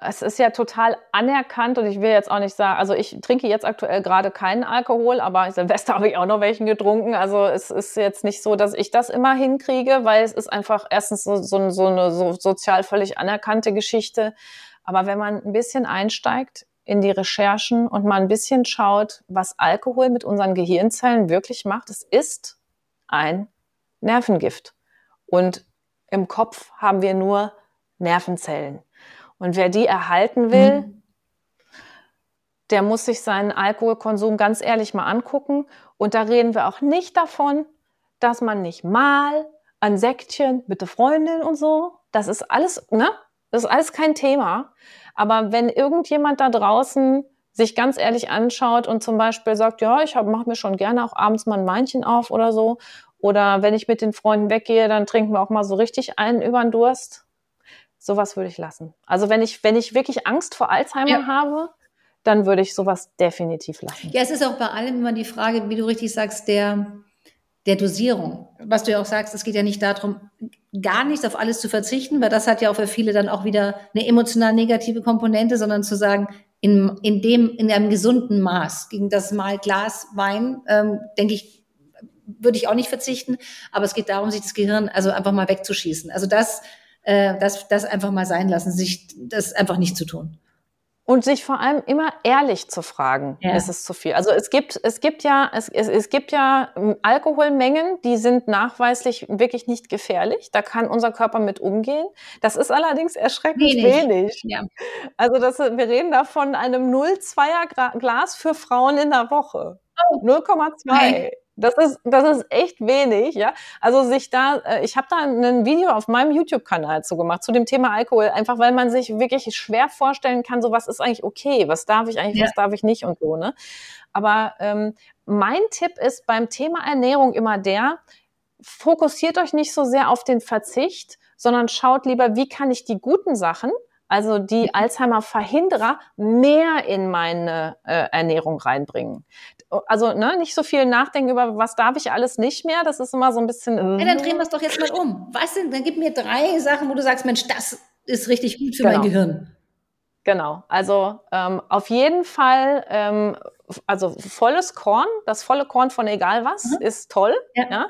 es ist ja total anerkannt und ich will jetzt auch nicht sagen, also ich trinke jetzt aktuell gerade keinen Alkohol, aber Silvester habe ich auch noch welchen getrunken. Also es ist jetzt nicht so, dass ich das immer hinkriege, weil es ist einfach erstens so, so, so eine so sozial völlig anerkannte Geschichte. Aber wenn man ein bisschen einsteigt in die Recherchen und mal ein bisschen schaut, was Alkohol mit unseren Gehirnzellen wirklich macht, es ist ein Nervengift. Und im Kopf haben wir nur Nervenzellen. Und wer die erhalten will, mhm. der muss sich seinen Alkoholkonsum ganz ehrlich mal angucken. Und da reden wir auch nicht davon, dass man nicht mal ein Säckchen mit der Freundin und so, das ist alles, ne? Das ist alles kein Thema. Aber wenn irgendjemand da draußen sich ganz ehrlich anschaut und zum Beispiel sagt, ja, ich mache mir schon gerne auch abends mal ein Weinchen auf oder so oder wenn ich mit den Freunden weggehe, dann trinken wir auch mal so richtig einen über den Durst. Sowas würde ich lassen. Also wenn ich, wenn ich wirklich Angst vor Alzheimer ja. habe, dann würde ich sowas definitiv lassen. Ja, es ist auch bei allem immer die Frage, wie du richtig sagst, der, der Dosierung. Was du ja auch sagst, es geht ja nicht darum, gar nichts auf alles zu verzichten, weil das hat ja auch für viele dann auch wieder eine emotional negative Komponente, sondern zu sagen, in, in dem, in einem gesunden Maß, gegen das Mal Glas Wein, ähm, denke ich, würde ich auch nicht verzichten, aber es geht darum, sich das Gehirn also einfach mal wegzuschießen. Also das, äh, das, das einfach mal sein lassen, sich das einfach nicht zu tun. und sich vor allem immer ehrlich zu fragen, ja. ist es zu viel. Also es gibt, es gibt ja, es, es, es gibt ja ähm, Alkoholmengen, die sind nachweislich wirklich nicht gefährlich. Da kann unser Körper mit umgehen. Das ist allerdings erschreckend wenig. wenig. Ja. Also das, wir reden da von einem 0,2er Glas für Frauen in der Woche. Oh. 0,2. Das ist, das ist echt wenig, ja. Also sich da, äh, ich habe da ein Video auf meinem YouTube-Kanal zu gemacht zu dem Thema Alkohol, einfach weil man sich wirklich schwer vorstellen kann, so was ist eigentlich okay, was darf ich eigentlich, ja. was darf ich nicht und so, ne? Aber ähm, mein Tipp ist beim Thema Ernährung immer der, fokussiert euch nicht so sehr auf den Verzicht, sondern schaut lieber, wie kann ich die guten Sachen, also die mhm. Alzheimer-Verhinderer, mehr in meine äh, Ernährung reinbringen also ne, nicht so viel nachdenken über, was darf ich alles nicht mehr. Das ist immer so ein bisschen. Äh. Ja, dann drehen wir es doch jetzt mal um. Was denn? Dann gib mir drei Sachen, wo du sagst, Mensch, das ist richtig gut für genau. mein Gehirn. Genau, also ähm, auf jeden Fall, ähm, also volles Korn, das volle Korn von egal was, mhm. ist toll. Ja. ja?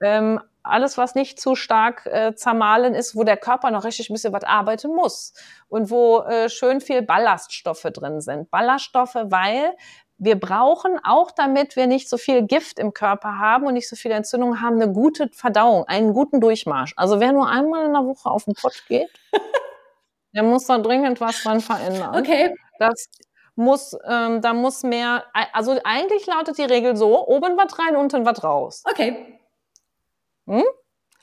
Ähm, alles, was nicht zu stark äh, zermahlen ist, wo der Körper noch richtig ein bisschen was arbeiten muss und wo äh, schön viel Ballaststoffe drin sind. Ballaststoffe, weil wir brauchen auch, damit wir nicht so viel Gift im Körper haben und nicht so viele Entzündungen haben, eine gute Verdauung, einen guten Durchmarsch. Also wer nur einmal in der Woche auf den Pott geht, der muss da dringend was dran verändern. Okay. Das muss, ähm, da muss mehr, also eigentlich lautet die Regel so, oben was rein, unten was raus. Okay. Hm?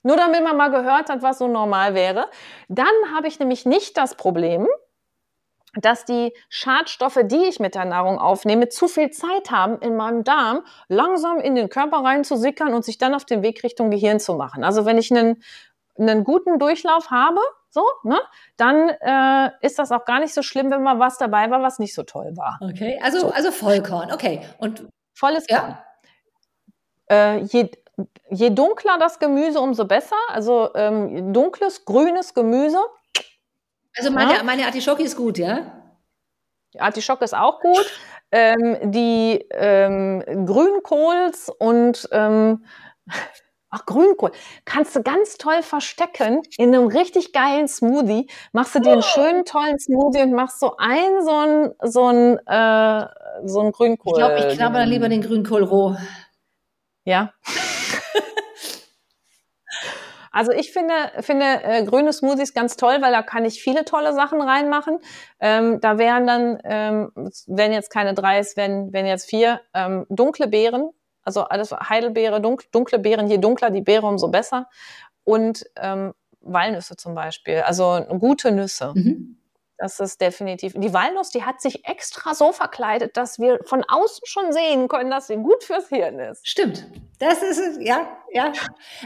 Nur damit man mal gehört hat, was so normal wäre. Dann habe ich nämlich nicht das Problem, dass die Schadstoffe, die ich mit der Nahrung aufnehme, zu viel Zeit haben, in meinem Darm langsam in den Körper reinzusickern und sich dann auf den Weg Richtung Gehirn zu machen. Also wenn ich einen, einen guten Durchlauf habe, so, ne, dann äh, ist das auch gar nicht so schlimm, wenn mal was dabei war, was nicht so toll war. Okay, also, so. also Vollkorn, okay. Und volles Korn. Ja. Äh, je, je dunkler das Gemüse, umso besser. Also ähm, dunkles, grünes Gemüse also meine, ja? meine Artischocke ist gut, ja? Die Artischocke ist auch gut. Ähm, die ähm, Grünkohls und ähm, Ach, Grünkohl. Kannst du ganz toll verstecken in einem richtig geilen Smoothie. Machst du dir einen schönen, tollen Smoothie und machst so ein, so ein, so ein, äh, so ein Grünkohl. Ich glaube, ich knabber dann lieber den Grünkohl roh. Ja. Also ich finde, finde äh, grüne Smoothies ganz toll, weil da kann ich viele tolle Sachen reinmachen. Ähm, da wären dann, ähm, wenn jetzt keine drei ist, wenn, wenn jetzt vier, ähm, dunkle Beeren, also alles Heidelbeere, dunkel, dunkle Beeren, je dunkler die Beere, umso besser. Und ähm, Walnüsse zum Beispiel, also gute Nüsse. Mhm. Das ist definitiv. Die Walnuss, die hat sich extra so verkleidet, dass wir von außen schon sehen können, dass sie gut fürs Hirn ist. Stimmt. Das ist es, ja, ja.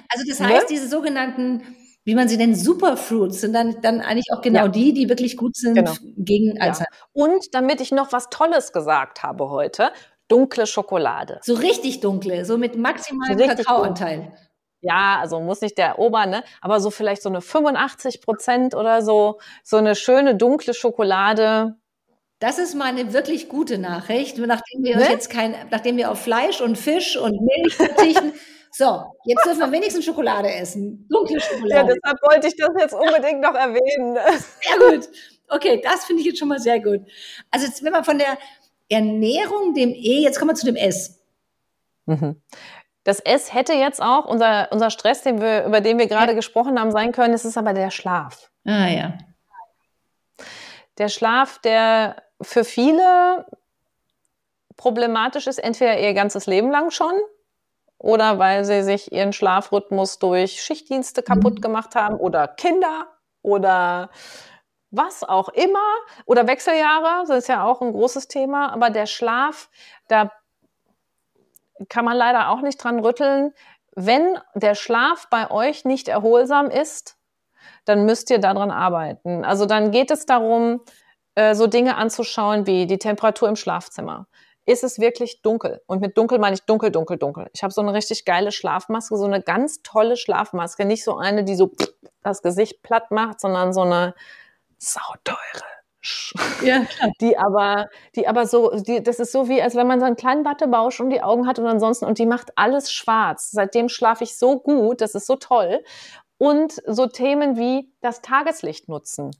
Also das ne? heißt, ne? diese sogenannten, wie man sie nennt, Superfruits sind dann, dann eigentlich auch genau ja. die, die wirklich gut sind genau. gegen Alzheimer. Ja. Und damit ich noch was Tolles gesagt habe heute, dunkle Schokolade. So richtig dunkle, so mit maximalem so Kakaoanteil. Ja, also muss nicht der Ober, ne? Aber so vielleicht so eine 85 Prozent oder so, so eine schöne dunkle Schokolade. Das ist mal eine wirklich gute Nachricht, nachdem wir ne? jetzt kein, nachdem wir auf Fleisch und Fisch und Milch verzichten. so, jetzt dürfen wir wenigstens Schokolade essen. Dunkle Schokolade. Ja, deshalb wollte ich das jetzt unbedingt noch erwähnen. Sehr gut. Okay, das finde ich jetzt schon mal sehr gut. Also jetzt, wenn man von der Ernährung, dem E, jetzt kommen wir zu dem S. Mhm. Das S hätte jetzt auch unser, unser Stress, den wir, über den wir gerade ja. gesprochen haben, sein können. Es ist aber der Schlaf. Ah ja. Der Schlaf, der für viele problematisch ist, entweder ihr ganzes Leben lang schon oder weil sie sich ihren Schlafrhythmus durch Schichtdienste kaputt mhm. gemacht haben oder Kinder oder was auch immer oder Wechseljahre, das ist ja auch ein großes Thema, aber der Schlaf, da kann man leider auch nicht dran rütteln. Wenn der Schlaf bei euch nicht erholsam ist, dann müsst ihr daran arbeiten. Also dann geht es darum, äh, so Dinge anzuschauen wie die Temperatur im Schlafzimmer. Ist es wirklich dunkel? Und mit dunkel meine ich dunkel, dunkel, dunkel. Ich habe so eine richtig geile Schlafmaske, so eine ganz tolle Schlafmaske. Nicht so eine, die so das Gesicht platt macht, sondern so eine sauteure ja, die aber, die aber so, die, das ist so wie, als wenn man so einen kleinen Wattebausch um die Augen hat und ansonsten, und die macht alles schwarz. Seitdem schlafe ich so gut, das ist so toll. Und so Themen wie das Tageslicht nutzen.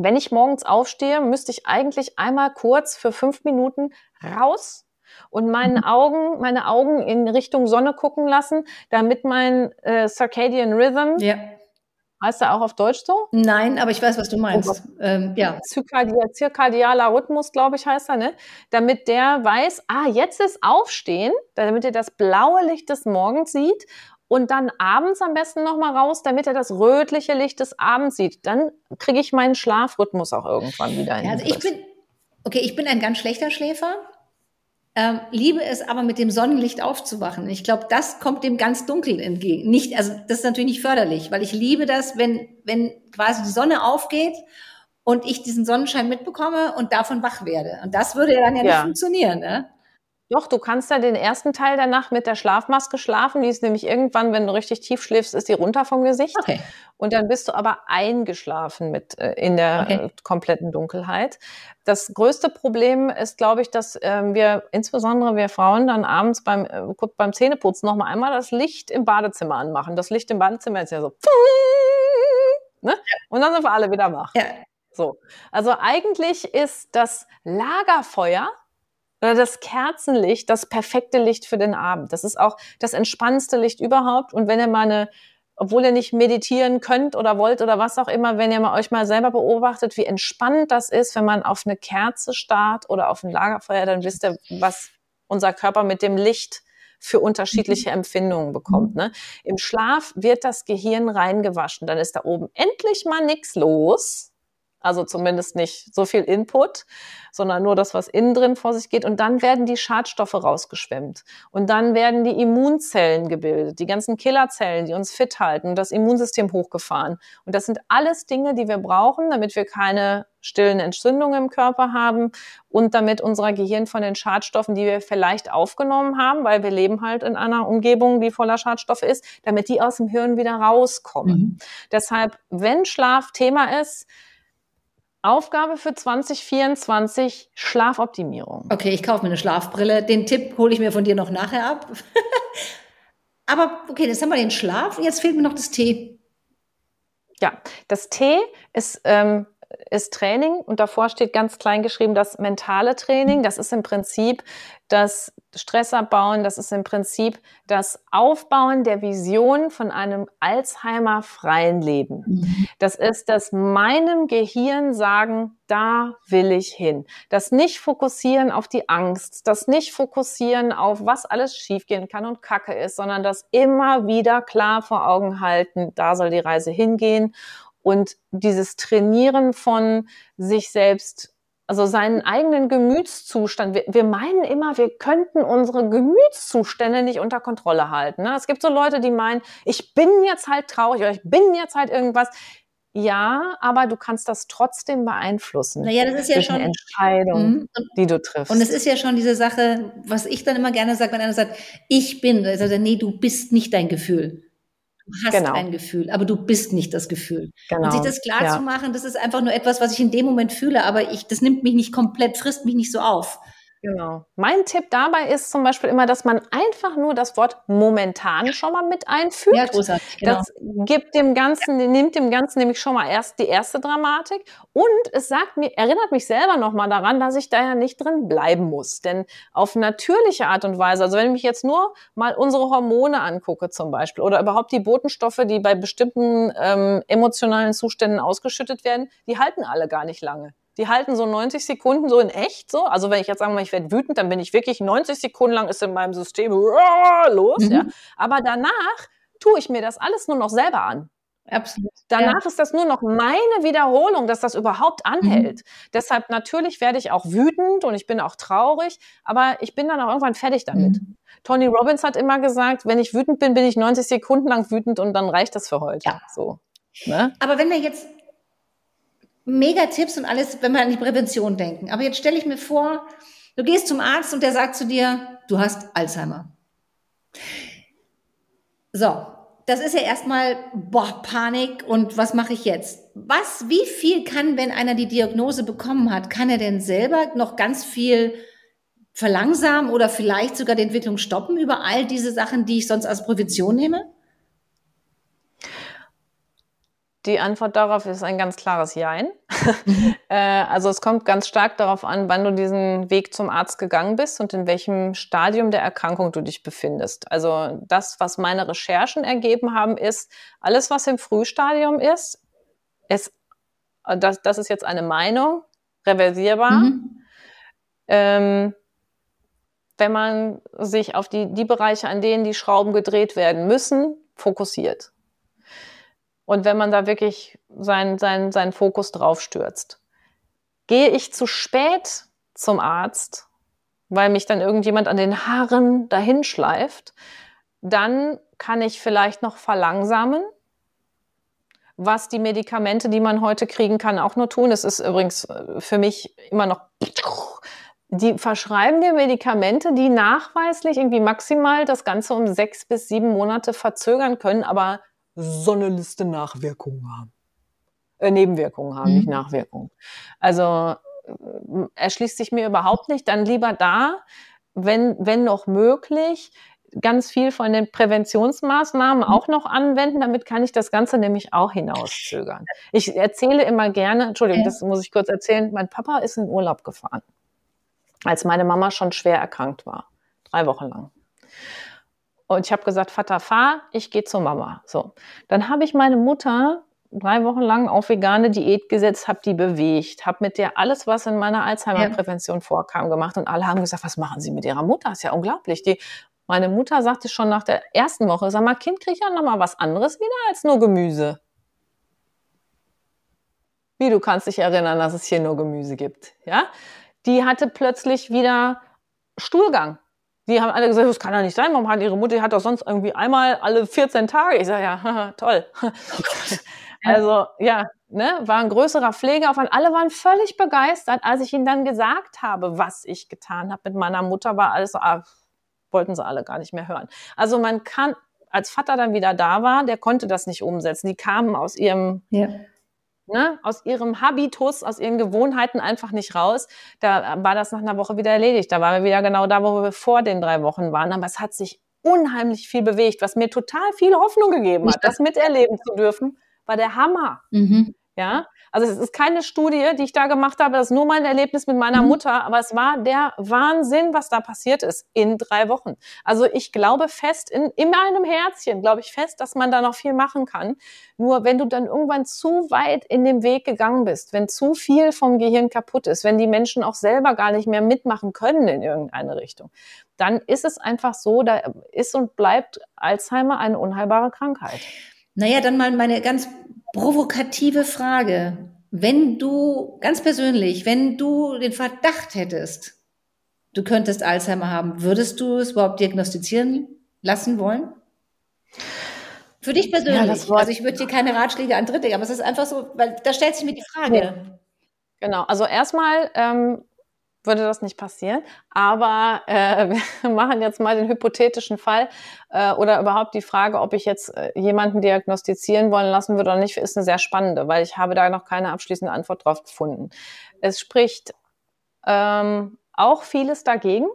wenn ich morgens aufstehe, müsste ich eigentlich einmal kurz für fünf Minuten raus und meinen mhm. Augen, meine Augen in Richtung Sonne gucken lassen, damit mein äh, Circadian Rhythm, ja. Heißt er auch auf Deutsch so? Nein, aber ich weiß, was du meinst. Oh ähm, ja. Zirkadialer Rhythmus, glaube ich, heißt er, ne? Damit der weiß, ah, jetzt ist Aufstehen, damit er das blaue Licht des Morgens sieht und dann abends am besten nochmal raus, damit er das rötliche Licht des Abends sieht. Dann kriege ich meinen Schlafrhythmus auch irgendwann wieder hin. Ja, also ich bin, okay, ich bin ein ganz schlechter Schläfer. Ähm, liebe es aber mit dem Sonnenlicht aufzuwachen. Ich glaube, das kommt dem ganz dunkel entgegen. Nicht, also das ist natürlich nicht förderlich, weil ich liebe das, wenn, wenn quasi die Sonne aufgeht und ich diesen Sonnenschein mitbekomme und davon wach werde. Und das würde ja dann ja, ja. nicht funktionieren. Ne? Doch, du kannst ja den ersten Teil der Nacht mit der Schlafmaske schlafen. Die ist nämlich irgendwann, wenn du richtig tief schläfst, ist die runter vom Gesicht. Okay. Und dann bist du aber eingeschlafen mit äh, in der okay. äh, kompletten Dunkelheit. Das größte Problem ist, glaube ich, dass äh, wir, insbesondere wir Frauen, dann abends beim, äh, beim Zähneputzen noch mal einmal das Licht im Badezimmer anmachen. Das Licht im Badezimmer ist ja so. Ne? Und dann sind wir alle wieder wach. Ja. So. Also eigentlich ist das Lagerfeuer oder das Kerzenlicht, das perfekte Licht für den Abend. Das ist auch das entspannendste Licht überhaupt. Und wenn ihr mal eine, obwohl ihr nicht meditieren könnt oder wollt oder was auch immer, wenn ihr mal euch mal selber beobachtet, wie entspannend das ist, wenn man auf eine Kerze starrt oder auf ein Lagerfeuer, dann wisst ihr, was unser Körper mit dem Licht für unterschiedliche Empfindungen bekommt. Ne? Im Schlaf wird das Gehirn reingewaschen, dann ist da oben endlich mal nichts los also zumindest nicht so viel Input, sondern nur das, was innen drin vor sich geht. Und dann werden die Schadstoffe rausgeschwemmt. Und dann werden die Immunzellen gebildet, die ganzen Killerzellen, die uns fit halten, das Immunsystem hochgefahren. Und das sind alles Dinge, die wir brauchen, damit wir keine stillen Entzündungen im Körper haben und damit unser Gehirn von den Schadstoffen, die wir vielleicht aufgenommen haben, weil wir leben halt in einer Umgebung, die voller Schadstoffe ist, damit die aus dem Hirn wieder rauskommen. Mhm. Deshalb, wenn Schlaf Thema ist, Aufgabe für 2024 Schlafoptimierung. Okay, ich kaufe mir eine Schlafbrille. Den Tipp hole ich mir von dir noch nachher ab. Aber okay, jetzt haben wir den Schlaf. Jetzt fehlt mir noch das Tee. Ja, das Tee ist, ähm, ist Training und davor steht ganz klein geschrieben das mentale Training. Das ist im Prinzip das Stress abbauen, das ist im Prinzip das Aufbauen der Vision von einem Alzheimer-freien Leben. Mhm. Das ist das meinem Gehirn sagen, da will ich hin. Das nicht fokussieren auf die Angst, das nicht fokussieren auf, was alles schiefgehen kann und Kacke ist, sondern das immer wieder klar vor Augen halten, da soll die Reise hingehen. Und dieses Trainieren von sich selbst also seinen eigenen Gemütszustand. Wir, wir, meinen immer, wir könnten unsere Gemütszustände nicht unter Kontrolle halten. Ne? Es gibt so Leute, die meinen, ich bin jetzt halt traurig oder ich bin jetzt halt irgendwas. Ja, aber du kannst das trotzdem beeinflussen. Naja, das ist ja schon eine Entscheidung, mhm. die du triffst. Und es ist ja schon diese Sache, was ich dann immer gerne sage, wenn einer sagt, ich bin, also nee, du bist nicht dein Gefühl. Du hast genau. ein Gefühl, aber du bist nicht das Gefühl. Genau. Und sich das klar ja. zu machen, das ist einfach nur etwas, was ich in dem Moment fühle, aber ich, das nimmt mich nicht komplett, frisst mich nicht so auf. Genau. Mein Tipp dabei ist zum Beispiel immer, dass man einfach nur das Wort momentan schon mal mit einfügt. Ja, großartig. Genau. Das gibt dem Ganzen, nimmt dem Ganzen nämlich schon mal erst die erste Dramatik. Und es sagt mir, erinnert mich selber nochmal daran, dass ich da ja nicht drin bleiben muss. Denn auf natürliche Art und Weise, also wenn ich mich jetzt nur mal unsere Hormone angucke zum Beispiel oder überhaupt die Botenstoffe, die bei bestimmten ähm, emotionalen Zuständen ausgeschüttet werden, die halten alle gar nicht lange die halten so 90 Sekunden so in echt so. Also wenn ich jetzt sage, ich werde wütend, dann bin ich wirklich 90 Sekunden lang ist in meinem System los. Mhm. Ja. Aber danach tue ich mir das alles nur noch selber an. Absolut. Danach ja. ist das nur noch meine Wiederholung, dass das überhaupt anhält. Mhm. Deshalb natürlich werde ich auch wütend und ich bin auch traurig, aber ich bin dann auch irgendwann fertig damit. Mhm. Tony Robbins hat immer gesagt, wenn ich wütend bin, bin ich 90 Sekunden lang wütend und dann reicht das für heute. Ja. So. Ne? Aber wenn wir jetzt mega Tipps und alles, wenn wir an die Prävention denken. Aber jetzt stelle ich mir vor, du gehst zum Arzt und der sagt zu dir, du hast Alzheimer. So, das ist ja erstmal boah, Panik und was mache ich jetzt? Was, wie viel kann, wenn einer die Diagnose bekommen hat, kann er denn selber noch ganz viel verlangsamen oder vielleicht sogar die Entwicklung stoppen über all diese Sachen, die ich sonst als Prävention nehme? Die Antwort darauf ist ein ganz klares Jein. Mhm. äh, also es kommt ganz stark darauf an, wann du diesen Weg zum Arzt gegangen bist und in welchem Stadium der Erkrankung du dich befindest. Also das, was meine Recherchen ergeben haben, ist, alles, was im Frühstadium ist, ist das, das ist jetzt eine Meinung, reversierbar. Mhm. Ähm, wenn man sich auf die, die Bereiche, an denen die Schrauben gedreht werden müssen, fokussiert. Und wenn man da wirklich seinen sein, sein Fokus drauf stürzt. Gehe ich zu spät zum Arzt, weil mich dann irgendjemand an den Haaren dahin schleift, dann kann ich vielleicht noch verlangsamen, was die Medikamente, die man heute kriegen kann, auch nur tun. Es ist übrigens äh, für mich immer noch die verschreiben dir Medikamente, die nachweislich irgendwie maximal das Ganze um sechs bis sieben Monate verzögern können, aber so eine Liste Nachwirkungen haben. Äh, Nebenwirkungen haben, mhm. nicht Nachwirkungen. Also äh, erschließt sich mir überhaupt nicht. Dann lieber da, wenn, wenn noch möglich, ganz viel von den Präventionsmaßnahmen mhm. auch noch anwenden. Damit kann ich das Ganze nämlich auch hinauszögern. Ich erzähle immer gerne, Entschuldigung, das muss ich kurz erzählen, mein Papa ist in Urlaub gefahren als meine Mama schon schwer erkrankt war. Drei Wochen lang. Und ich habe gesagt, Vater, fahr, ich gehe zur Mama. So, dann habe ich meine Mutter drei Wochen lang auf vegane Diät gesetzt, habe die bewegt, habe mit der alles, was in meiner Alzheimer-Prävention vorkam, gemacht. Und alle haben gesagt, was machen Sie mit Ihrer Mutter? Das ist ja unglaublich. Die, meine Mutter sagte schon nach der ersten Woche, sag mal, Kind, krieg ja noch mal was anderes wieder als nur Gemüse. Wie, du kannst dich erinnern, dass es hier nur Gemüse gibt, ja? die hatte plötzlich wieder Stuhlgang. Die haben alle gesagt, das kann ja nicht sein. Warum hat ihre Mutter, die hat doch sonst irgendwie einmal alle 14 Tage. Ich sage, ja, toll. also, ja, ne, war ein größerer Pflegeaufwand. Alle waren völlig begeistert. Als ich ihnen dann gesagt habe, was ich getan habe mit meiner Mutter, war alles so, ah, wollten sie alle gar nicht mehr hören. Also man kann, als Vater dann wieder da war, der konnte das nicht umsetzen. Die kamen aus ihrem ja ne, aus ihrem Habitus, aus ihren Gewohnheiten einfach nicht raus. Da war das nach einer Woche wieder erledigt. Da waren wir wieder genau da, wo wir vor den drei Wochen waren. Aber es hat sich unheimlich viel bewegt, was mir total viel Hoffnung gegeben hat, das miterleben zu dürfen, war der Hammer. Mhm. Ja, also es ist keine Studie, die ich da gemacht habe, das ist nur mein Erlebnis mit meiner mhm. Mutter, aber es war der Wahnsinn, was da passiert ist in drei Wochen. Also ich glaube fest, in, in meinem Herzchen glaube ich fest, dass man da noch viel machen kann. Nur wenn du dann irgendwann zu weit in den Weg gegangen bist, wenn zu viel vom Gehirn kaputt ist, wenn die Menschen auch selber gar nicht mehr mitmachen können in irgendeine Richtung, dann ist es einfach so, da ist und bleibt Alzheimer eine unheilbare Krankheit. Naja, dann mal meine ganz provokative Frage. Wenn du, ganz persönlich, wenn du den Verdacht hättest, du könntest Alzheimer haben, würdest du es überhaupt diagnostizieren lassen wollen? Für dich persönlich. Ja, also ich würde dir keine Ratschläge an Dritte, aber es ist einfach so, weil da stellt sich mir die Frage. Genau, also erstmal ähm, würde das nicht passieren. Aber äh, wir machen jetzt mal den hypothetischen Fall äh, oder überhaupt die Frage, ob ich jetzt äh, jemanden diagnostizieren wollen lassen würde oder nicht, ist eine sehr spannende, weil ich habe da noch keine abschließende Antwort drauf gefunden. Es spricht ähm, auch vieles dagegen,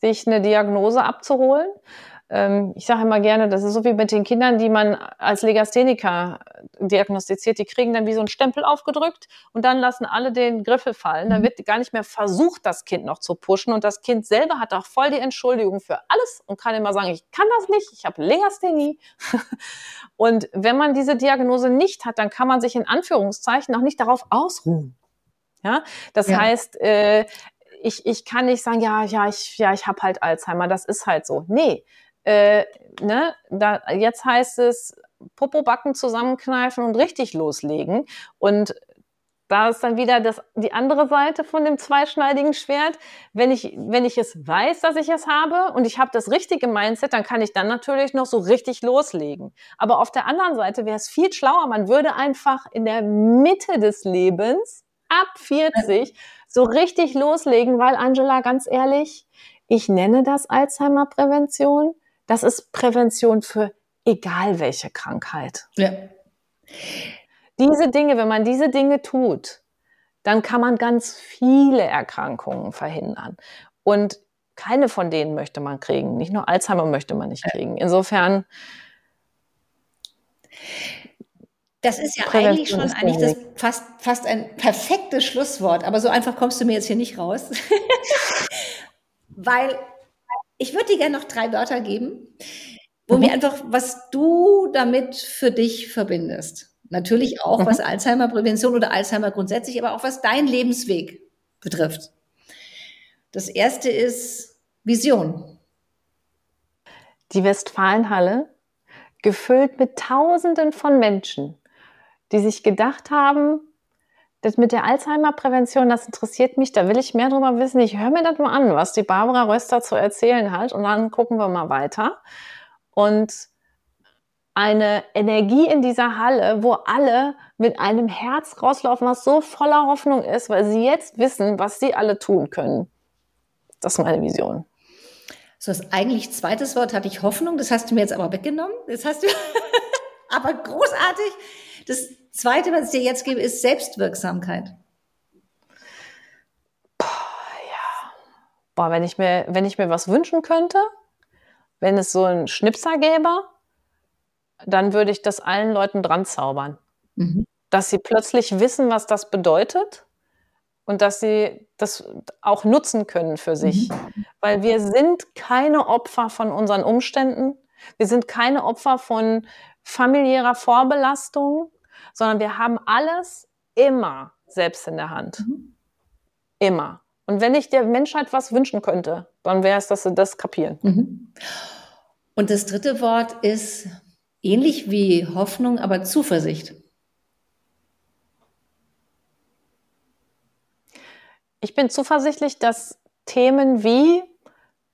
sich eine Diagnose abzuholen ich sage immer gerne, das ist so wie mit den Kindern, die man als Legastheniker diagnostiziert. Die kriegen dann wie so einen Stempel aufgedrückt und dann lassen alle den Griffel fallen. Dann mhm. wird gar nicht mehr versucht, das Kind noch zu pushen. Und das Kind selber hat auch voll die Entschuldigung für alles und kann immer sagen, ich kann das nicht, ich habe Legasthenie. und wenn man diese Diagnose nicht hat, dann kann man sich in Anführungszeichen auch nicht darauf ausruhen. Ja, das ja. heißt, äh, ich, ich kann nicht sagen, ja, ja, ich, ja, ich habe halt Alzheimer, das ist halt so. Nee, äh, ne, da, jetzt heißt es Popobacken zusammenkneifen und richtig loslegen. Und da ist dann wieder das, die andere Seite von dem zweischneidigen Schwert. Wenn ich, wenn ich es weiß, dass ich es habe und ich habe das richtige Mindset, dann kann ich dann natürlich noch so richtig loslegen. Aber auf der anderen Seite wäre es viel schlauer, man würde einfach in der Mitte des Lebens ab 40 so richtig loslegen, weil Angela, ganz ehrlich, ich nenne das Alzheimer-Prävention. Das ist Prävention für egal welche Krankheit. Ja. Diese Dinge, wenn man diese Dinge tut, dann kann man ganz viele Erkrankungen verhindern. Und keine von denen möchte man kriegen. Nicht nur Alzheimer möchte man nicht kriegen. Insofern Das ist ja eigentlich schon eigentlich das fast, fast ein perfektes Schlusswort, aber so einfach kommst du mir jetzt hier nicht raus. Weil ich würde dir gerne noch drei Wörter geben, wo mhm. mir einfach, was du damit für dich verbindest. Natürlich auch, mhm. was Alzheimer-Prävention oder Alzheimer grundsätzlich, aber auch was dein Lebensweg betrifft. Das erste ist Vision. Die Westfalenhalle, gefüllt mit Tausenden von Menschen, die sich gedacht haben, das mit der Alzheimer-Prävention, das interessiert mich, da will ich mehr drüber wissen. Ich höre mir das mal an, was die Barbara Röster zu erzählen hat und dann gucken wir mal weiter. Und eine Energie in dieser Halle, wo alle mit einem Herz rauslaufen, was so voller Hoffnung ist, weil sie jetzt wissen, was sie alle tun können. Das ist meine Vision. So, das eigentlich zweites Wort hatte ich Hoffnung, das hast du mir jetzt aber weggenommen. Das hast du aber großartig. Das zweite, was ich dir jetzt gebe, ist Selbstwirksamkeit. Boah, ja. Boah, wenn ich mir, wenn ich mir was wünschen könnte, wenn es so einen Schnipser gäbe, dann würde ich das allen Leuten dran zaubern. Mhm. Dass sie plötzlich wissen, was das bedeutet und dass sie das auch nutzen können für sich. Mhm. Weil wir sind keine Opfer von unseren Umständen. Wir sind keine Opfer von familiärer Vorbelastung, sondern wir haben alles immer selbst in der Hand. Mhm. Immer. Und wenn ich der Menschheit was wünschen könnte, dann wäre es, dass sie das kapieren. Mhm. Und das dritte Wort ist ähnlich wie Hoffnung, aber Zuversicht. Ich bin zuversichtlich, dass Themen wie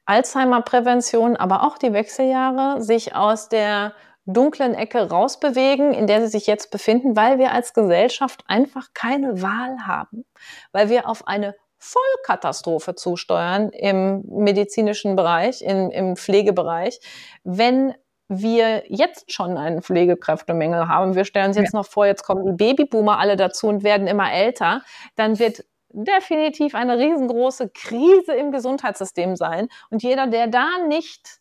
Alzheimer-Prävention, aber auch die Wechseljahre sich aus der dunklen Ecke rausbewegen, in der sie sich jetzt befinden, weil wir als Gesellschaft einfach keine Wahl haben, weil wir auf eine Vollkatastrophe zusteuern im medizinischen Bereich, im, im Pflegebereich, wenn wir jetzt schon einen Pflegekräftemangel haben. Wir stellen uns jetzt ja. noch vor, jetzt kommen die Babyboomer alle dazu und werden immer älter. Dann wird definitiv eine riesengroße Krise im Gesundheitssystem sein. Und jeder, der da nicht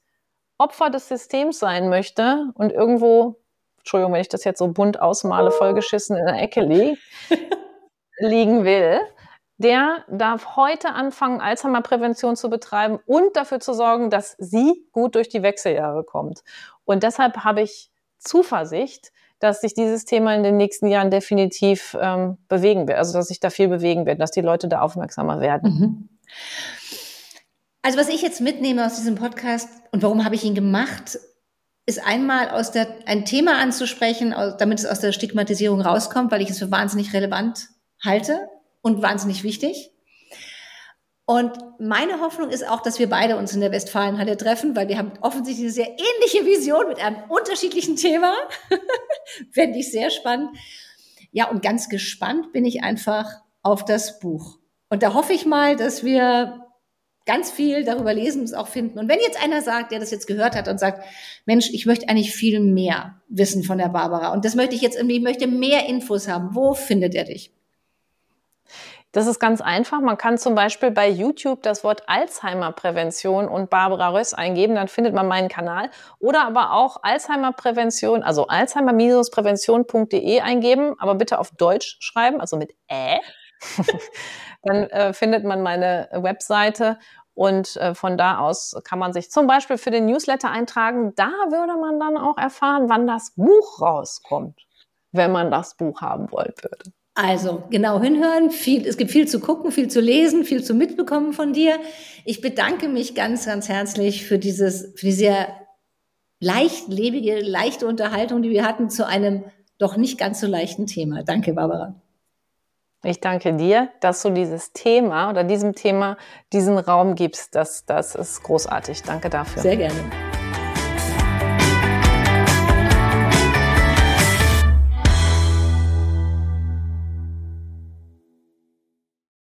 Opfer des Systems sein möchte und irgendwo, Entschuldigung, wenn ich das jetzt so bunt ausmale, vollgeschissen in der Ecke lieg, liegen will, der darf heute anfangen, Alzheimer-Prävention zu betreiben und dafür zu sorgen, dass sie gut durch die Wechseljahre kommt. Und deshalb habe ich Zuversicht, dass sich dieses Thema in den nächsten Jahren definitiv ähm, bewegen wird, also dass sich da viel bewegen wird, dass die Leute da aufmerksamer werden. Mhm. Also was ich jetzt mitnehme aus diesem Podcast und warum habe ich ihn gemacht, ist einmal aus der, ein Thema anzusprechen, damit es aus der Stigmatisierung rauskommt, weil ich es für wahnsinnig relevant halte und wahnsinnig wichtig. Und meine Hoffnung ist auch, dass wir beide uns in der Westfalenhalle treffen, weil wir haben offensichtlich eine sehr ähnliche Vision mit einem unterschiedlichen Thema. Fände ich sehr spannend. Ja, und ganz gespannt bin ich einfach auf das Buch. Und da hoffe ich mal, dass wir ganz viel darüber lesen und es auch finden. Und wenn jetzt einer sagt, der das jetzt gehört hat und sagt, Mensch, ich möchte eigentlich viel mehr wissen von der Barbara und das möchte ich jetzt irgendwie, ich möchte mehr Infos haben, wo findet er dich? Das ist ganz einfach. Man kann zum Beispiel bei YouTube das Wort Alzheimer-Prävention und Barbara Röss eingeben, dann findet man meinen Kanal. Oder aber auch Alzheimer-Prävention, also alzheimer-prävention.de eingeben, aber bitte auf Deutsch schreiben, also mit Ä. dann äh, findet man meine Webseite und äh, von da aus kann man sich zum Beispiel für den Newsletter eintragen. Da würde man dann auch erfahren, wann das Buch rauskommt, wenn man das Buch haben wollen würde. Also genau hinhören, viel, es gibt viel zu gucken, viel zu lesen, viel zu mitbekommen von dir. Ich bedanke mich ganz, ganz herzlich für dieses, für die sehr leichtlebige, leichte Unterhaltung, die wir hatten zu einem doch nicht ganz so leichten Thema. Danke, Barbara. Ich danke dir, dass du dieses Thema oder diesem Thema diesen Raum gibst. Das, das ist großartig. Danke dafür. Sehr gerne.